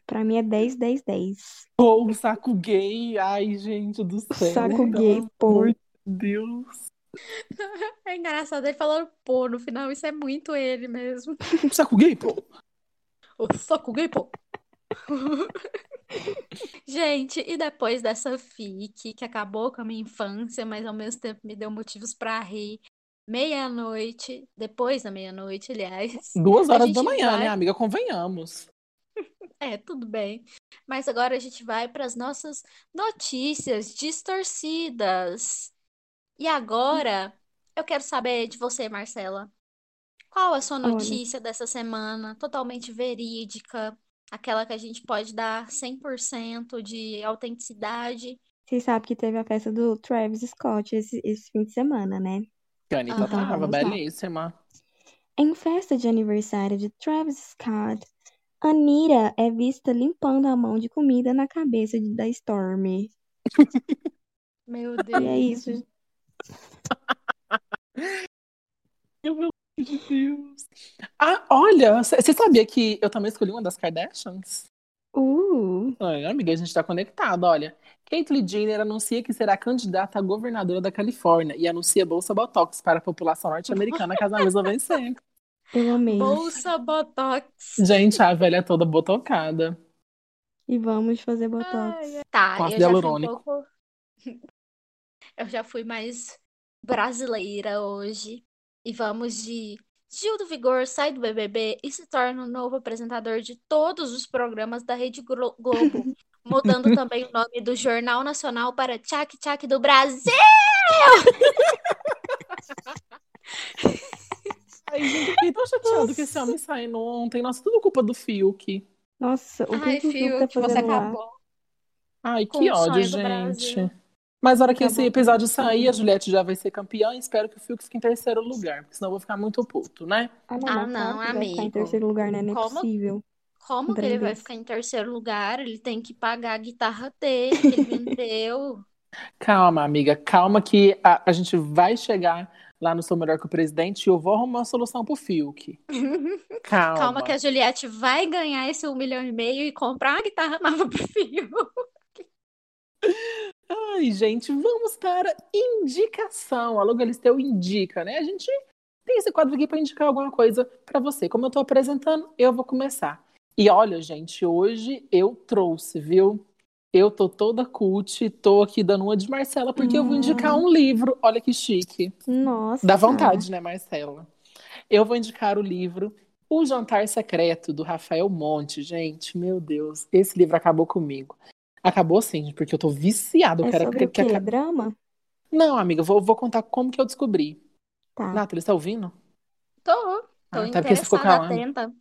Pra mim é 10, 10, 10. Pô, o saco gay, ai, gente do céu. Saco pelo gay, pô. de Deus. É engraçado ele falando pô no final, isso é muito ele mesmo. Saco gay, pô. O saco gay, pô. Gente, e depois dessa fic que acabou com a minha infância, mas ao mesmo tempo me deu motivos pra rir. Meia-noite, depois da meia-noite, aliás. Duas horas da manhã, vai- né, amiga? Convenhamos. É, tudo bem. Mas agora a gente vai para as nossas notícias distorcidas. E agora, eu quero saber de você, Marcela. Qual a sua Olha. notícia dessa semana? Totalmente verídica, aquela que a gente pode dar 100% de autenticidade. Vocês sabem que teve a festa do Travis Scott esse, esse fim de semana, né? Que a Anitta Então, tava belíssima. Em festa de aniversário de Travis Scott, Anira é vista limpando a mão de comida na cabeça de- da Stormy. Meu E é Deus. isso. Meu Deus de Deus. Ah, olha, você sabia que eu também escolhi uma das Kardashians? Uh, Ai, amiga, a gente tá conectado, olha. Caitlyn Jenner anuncia que será candidata a governadora da Califórnia e anuncia bolsa Botox para a população norte-americana caso a mesma vencer. eu amei. Bolsa Botox. Gente, a velha é toda botocada. E vamos fazer Botox. Ai, ai. Tá, eu já fui um hialurônico. pouco. Eu já fui mais brasileira hoje. E vamos de Gil do Vigor sai do BBB e se torna o novo apresentador de todos os programas da Rede Glo- Globo, mudando também o nome do Jornal Nacional para Tchac Tchac do Brasil. Ai, gente, eu fiquei tão chateado que esse homem saindo ontem. Nossa, tudo culpa do Fiuk. Nossa, o que Ai, que Fiuk tá você lá? acabou Ai, com que ódio, gente. Mas na hora que Acabou esse episódio sair, a Juliette já vai ser campeã e espero que o Fiuk fique em terceiro lugar, porque senão eu vou ficar muito puto, né? Ah, não, Ah, não, que vai ficar em amigo. terceiro lugar, né? Não é Como? possível. Como que ele vai ficar em terceiro lugar? Ele tem que pagar a guitarra dele, que ele vendeu. Calma, amiga, calma que a, a gente vai chegar lá no Sou Melhor que o Presidente e eu vou arrumar uma solução pro Fiuk. Calma. Calma que a Juliette vai ganhar esse um milhão e meio e comprar uma guitarra nova pro filho. Ai, gente, vamos para indicação. A Logalisteu indica, né? A gente tem esse quadro aqui para indicar alguma coisa para você. Como eu tô apresentando, eu vou começar. E olha, gente, hoje eu trouxe, viu? Eu tô toda cult, tô aqui dando uma de Marcela, porque eu vou indicar um livro. Olha que chique. Nossa. Dá vontade, né, Marcela? Eu vou indicar o livro O Jantar Secreto, do Rafael Monte. Gente, meu Deus, esse livro acabou comigo. Acabou sim, porque eu tô viciado. É quero sobre que, o quê? Drama? Não, amiga, vou, vou contar como que eu descobri. Tá. Nathalie, você tá ouvindo? Tô, tô Ah, tá porque você ficou calada. atenta.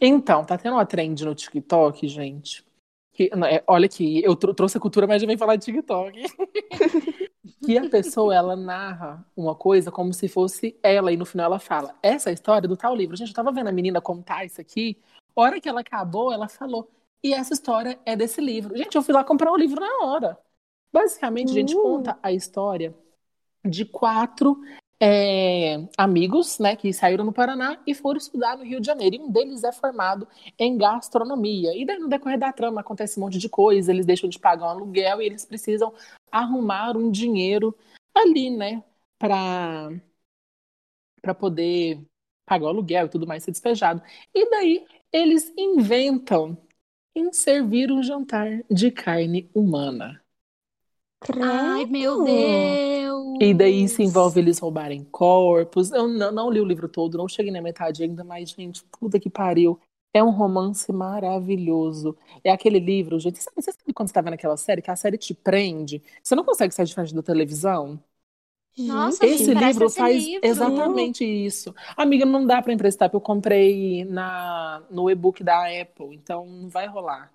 Então, tá tendo uma trend no TikTok, gente. Que, não, é, olha que eu trou- trouxe a cultura, mas já vem falar de TikTok. que a pessoa, ela narra uma coisa como se fosse ela, e no final ela fala, essa é história do tal livro. Gente, eu tava vendo a menina contar isso aqui, a hora que ela acabou, ela falou, e essa história é desse livro. Gente, eu fui lá comprar o livro na hora. Basicamente, a gente Uh. conta a história de quatro é, amigos, né, que saíram no Paraná e foram estudar no Rio de Janeiro. E um deles é formado em gastronomia. E daí, no decorrer da trama, acontece um monte de coisa, eles deixam de pagar um aluguel e eles precisam arrumar um dinheiro ali, né, para para poder pagar o aluguel e tudo mais, ser despejado. E daí, eles inventam em servir um jantar de carne humana. Ai, meu Credo. Deus! E daí se envolve eles roubarem corpos. Eu não, não li o livro todo, não cheguei na metade ainda, mas, gente, puta que pariu. É um romance maravilhoso. É aquele livro, gente. Sabe, você sabe quando você tá vendo aquela série, que a série te prende? Você não consegue sair de frente da televisão? Nossa, Esse livro esse faz livro. exatamente isso. Amiga, não dá pra emprestar, porque eu comprei na, no e-book da Apple, então não vai rolar.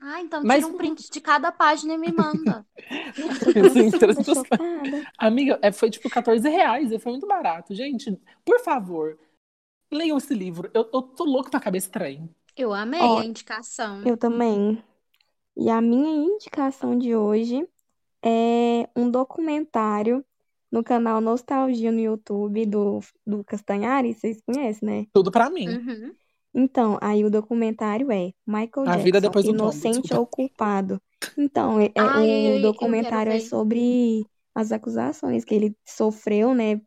Ah, então Mas- tira um print de cada página e me manda. Chocada. Amiga, é, foi tipo 14 reais, e foi muito barato. Gente, por favor, leiam esse livro. Eu, eu tô louco pra cabeça trem. Eu amei Ó, a indicação. Eu também. E a minha indicação de hoje é um documentário no canal Nostalgia no YouTube do, do Castanhari, vocês conhecem, né? Tudo pra mim. Uhum. Então, aí o documentário é Michael A vida Jackson, depois do Inocente desculpa. ou Culpado. Então, é, é- eu- o eu documentário quero é ver. sobre as acusações que ele sofreu, né?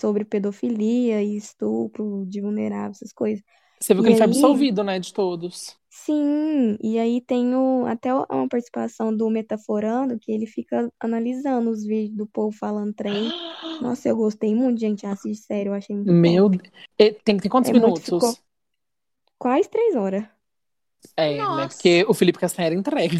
Sobre pedofilia e estupro de vulneráveis, essas coisas. Você viu que E ele foi aí- absolvido, né, de todos. Sim, e aí tem o, até uma participação do Metaforando, que ele fica analisando os vídeos do povo falando trem. Nossa, eu gostei muito, gente. Assiste sério, eu achei muito Meu top. Deus. Tem, tem quantos É muito, minutos? Quase três horas. É, né? Nossa. Porque o Felipe Castanheira entrega.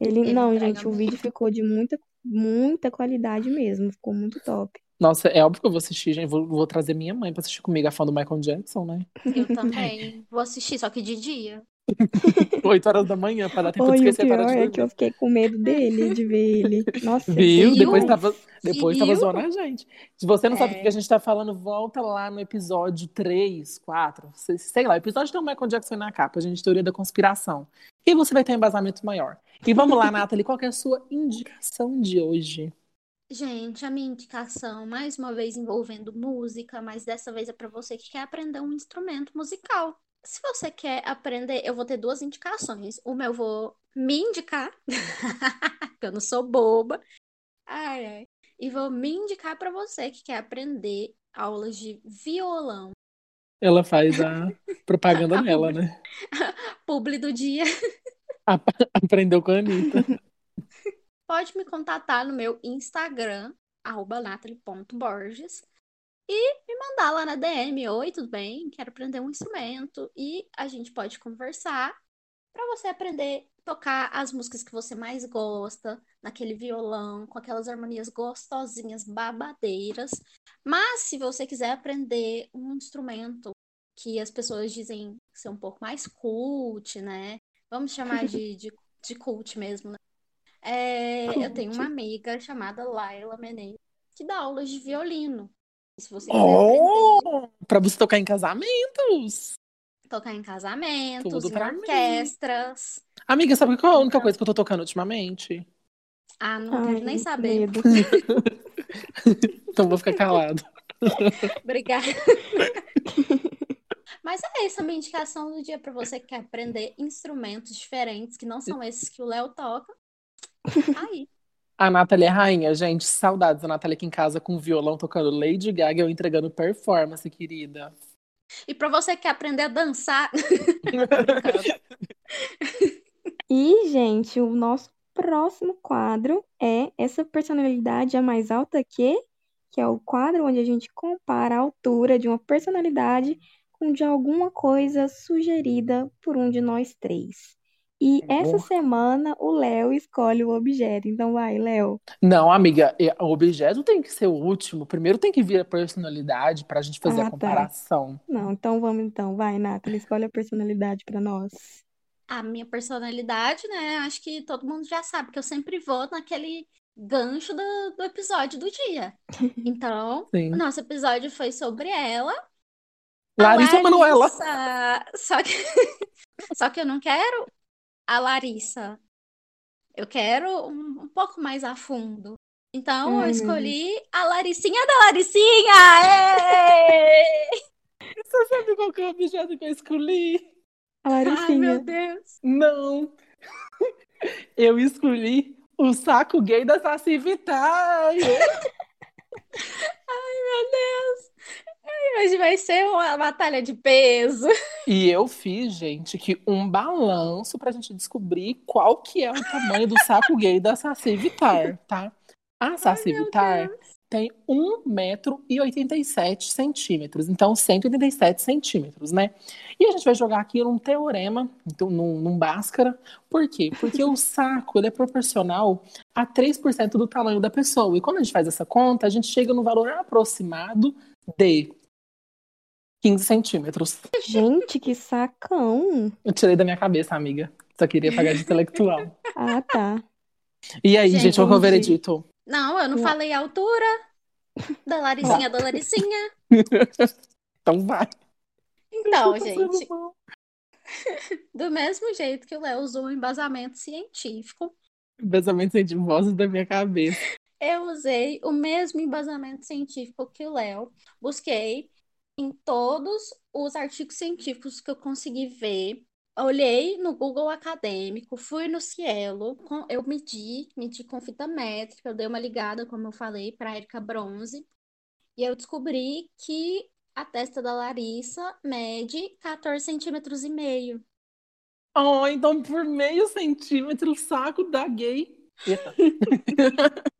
Ele, Ele não, entrega gente, o muito. vídeo ficou de muita, muita qualidade mesmo. Ficou muito top. Nossa, é óbvio que eu vou assistir, gente. Vou, vou trazer minha mãe pra assistir comigo, a fã do Michael Jackson, né? Eu também. Vou assistir, só que de dia. 8 horas da manhã, pra dar tempo de Oi, o esquecer a pior de é que eu fiquei com medo dele, de ver ele. Nossa, Viu? Viu? Depois tava, depois tava Viu? zoando a gente. Se você não sabe o É. que a gente tá falando, volta lá no episódio 3, 4, sei, sei lá. O episódio tem o Michael Jackson na capa, a gente teoria da conspiração. E você vai ter um embasamento maior. E vamos lá, Nathalie, qual que é a sua indicação de hoje? Gente, a minha indicação, mais uma vez envolvendo música, mas dessa vez é para você que quer aprender um instrumento musical. Se você quer aprender, eu vou ter duas indicações. Uma eu vou me indicar, porque eu não sou boba. Ai, ai. E vou me indicar para você que quer aprender aulas de violão. Ela faz a propaganda dela, né? Publi do dia. Ap- Aprendeu com a Anitta. Pode me contatar no meu Instagram, arroba nathalie.borges, e me mandar lá na DM. Oi, tudo bem? Quero aprender um instrumento. E a gente pode conversar para você aprender a tocar as músicas que você mais gosta, naquele violão, com aquelas harmonias gostosinhas, babadeiras. Mas se você quiser aprender um instrumento que as pessoas dizem ser um pouco mais cult, né? Vamos chamar de, de, de cult mesmo, né? É, eu tenho uma amiga chamada Laila Menezes que dá aulas de violino. Se você Oh, pra você tocar em casamentos. tocar em casamentos, Tudo em pra mim. orquestras. Amiga, sabe qual é a única coisa que eu tô tocando ultimamente? Ah, não Ai, quero nem saber. Então vou ficar calado. Obrigada. Mas é isso, a minha indicação do dia para você que quer aprender instrumentos diferentes, que não são esses que o Léo toca. Aí. A Nathalie é rainha, gente. Saudades da Nathalie aqui em casa com violão tocando Lady Gaga e eu entregando performance, querida. E para você que quer aprender a dançar. E, gente, o nosso próximo quadro é essa personalidade é mais alta que, que é o quadro onde a gente compara a altura de uma personalidade com de alguma coisa sugerida por um de nós três. E essa Boa. semana o Léo escolhe o objeto. Então vai, Léo. Não, amiga, é- o objeto tem que ser o último. Primeiro tem que vir a personalidade pra gente fazer Ah, a tá. comparação. Não, então vamos então. Vai, Nathalie, escolhe a personalidade para nós. A minha personalidade, né? Acho que todo mundo já sabe que eu sempre vou naquele gancho do, do episódio do dia. Então, Sim. o nosso episódio foi sobre ela. A Larissa Manoela. Larissa. Só que, só que eu não quero a Larissa. Eu quero um, um pouco mais a fundo. Então, eu Ai, escolhi a Laricinha da Laricinha! Você sabe qual que é o objeto que eu escolhi? A Ai, meu Laricinha. Deus! Não. Eu escolhi o saco gay da Saci Vittar. Meu Deus! Ai, Hoje vai ser uma batalha de peso. E eu fiz, gente, que um balanço pra gente descobrir qual que é o tamanho do saco gay da Saci Vittar, tá? A Saci Vittar tem 1,87 centímetros, então 187 centímetros, né? E a gente vai jogar aqui num teorema, então, num, num Bhaskara. Por quê? Porque o saco ele é proporcional a 3% do tamanho da pessoa. E quando a gente faz essa conta, a gente chega no valor aproximado de 15 centímetros. Gente, que sacão. Eu tirei da minha cabeça, amiga. Só queria pagar de intelectual. Ah, tá. E aí, gente, Gente, qual que é o veredito? Não, eu não falei a altura da Laricinha da Laricinha. Então vai. Então, gente, do mesmo jeito que o Léo usou o embasamento científico, sem de vozes da minha cabeça. eu usei o mesmo embasamento científico que o Léo. Busquei em todos os artigos científicos que eu consegui ver. Olhei no Google Acadêmico, fui no Cielo, com- eu medi, medi com fita métrica, eu dei uma ligada, como eu falei, para Erika Bronze, e eu descobri que a testa da Larissa mede 14 centímetros e meio. Oh, então por meio centímetro o saco da gay.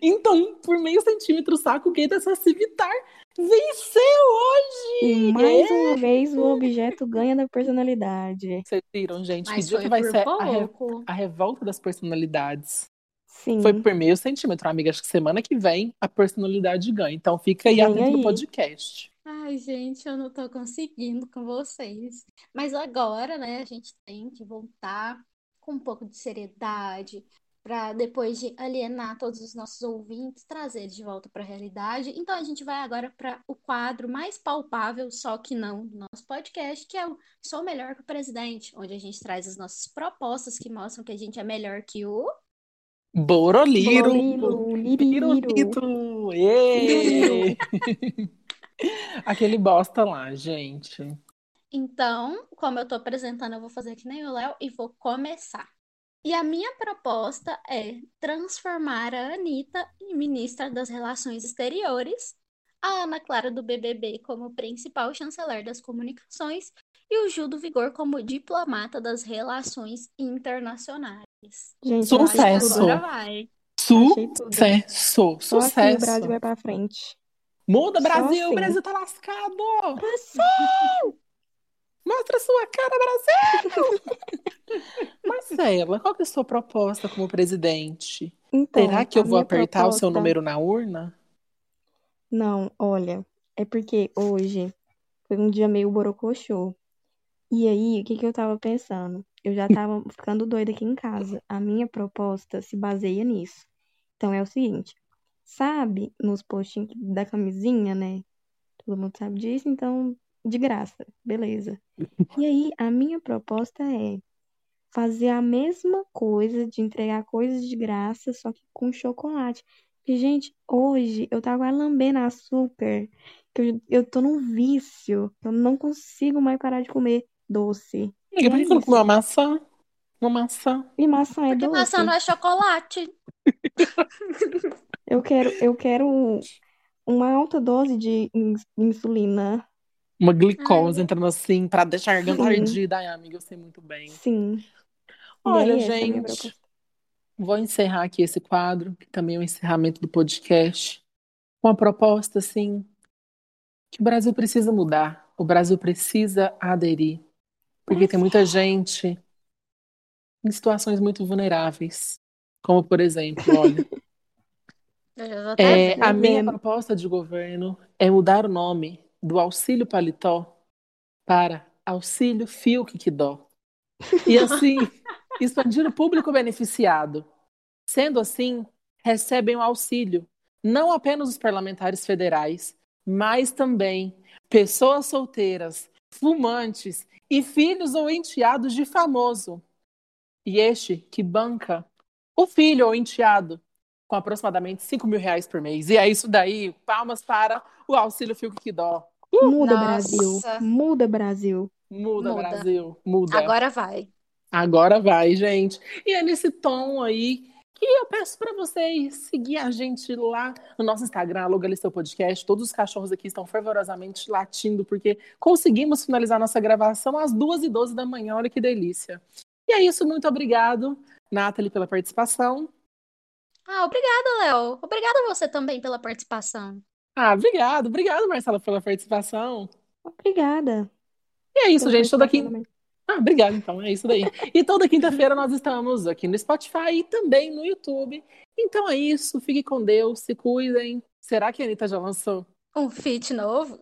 Então, por meio centímetro o saco gay da Saci Vittar venceu hoje! E mais uma vez o objeto ganha da personalidade. Vocês viram, gente? Que Mas dia foi que vai ser a, re- a revolta das personalidades? Sim. Foi por meio centímetro, amiga. Acho que semana que vem a personalidade ganha. Então fica aí atento no podcast. Ai, gente, eu não tô conseguindo com vocês. Mas agora, né, a gente tem que voltar com um pouco de seriedade para depois de alienar todos os nossos ouvintes, trazer eles de volta para a realidade. Então a gente vai agora para o quadro mais palpável, só que não, do nosso podcast, que é o Sou Melhor que o Presidente, onde a gente traz as nossas propostas que mostram que a gente é melhor que o Boroliro! Ê! Aquele bosta lá, gente. Então, como eu tô apresentando, eu vou fazer que nem o Léo e vou começar. E a minha proposta é transformar a Anitta em ministra das Relações Exteriores, a Ana Clara do BBB como principal chanceler das comunicações e o Gil do Vigor como diplomata das relações internacionais. Gente, Sucesso. Agora vai. Sucesso! Só assim o Sucesso! Brasil vai pra frente. Muda, Brasil! assim. O Brasil tá lascado! Brasil! Mostra sua cara, Brasil! Marcela, qual que é a sua proposta como presidente? Então, Será que eu vou apertar o seu proposta- número na urna? Não, olha, é porque hoje foi um dia meio borocochô. E aí, o que que eu tava pensando? eu já tava ficando doida aqui em casa. A minha proposta se baseia nisso. Então é o seguinte, sabe, nos postinhos da camisinha, né? Todo mundo sabe disso, então de graça, beleza. E aí, a minha proposta é fazer a mesma coisa, de entregar coisas de graça, só que com chocolate. E, gente, hoje eu tava lambendo açúcar, que eu, eu tô num vício, eu não consigo mais parar de comer doce. Amiga, por que você não comeu uma maçã? Uma maçã. E maçã é Porque doce. maçã não é chocolate. Eu quero, eu quero uma alta dose de ins- insulina. Uma glicose entrando assim pra deixar a garganta ardida. Ai, amiga, eu sei muito bem. Sim. Olha, é gente, vou encerrar aqui esse quadro, que também é o encerramento do podcast, com a proposta, assim, que o Brasil precisa mudar. O Brasil precisa aderir. Porque tem muita gente em situações muito vulneráveis. Como, por exemplo, olha, é, a minha proposta de governo é mudar o nome do auxílio paletó para auxílio fio que dó. E assim, expandir o público beneficiado. Sendo assim, recebem o auxílio não apenas os parlamentares federais, mas também pessoas solteiras, fumantes e filhos ou enteados de famoso. E este que banca o filho ou enteado com aproximadamente 5 mil reais por mês. E é isso daí, palmas para o auxílio fio que dó. Muda, Nossa. Brasil. Muda, Brasil. Muda, Muda. Brasil, muda. Agora vai. Agora vai, gente. E é nesse tom aí que eu peço para vocês seguir a gente lá no nosso Instagram, Logalisteu Podcast. Todos os cachorros aqui estão fervorosamente latindo, porque conseguimos finalizar nossa gravação às 2h12 da manhã. Olha que delícia. E é isso, muito obrigado, Nathalie, pela participação. Ah, obrigada, Léo. Obrigada a você também pela participação. Ah, obrigado, obrigado, Marcela, pela participação. Obrigada. E é isso, pela gente. Toda quinta. Ah, obrigado, então, é isso daí. E toda quinta-feira nós estamos aqui no Spotify e também no YouTube. Então é isso, fique com Deus, se cuidem. Será que a Anitta já lançou? Um feat novo?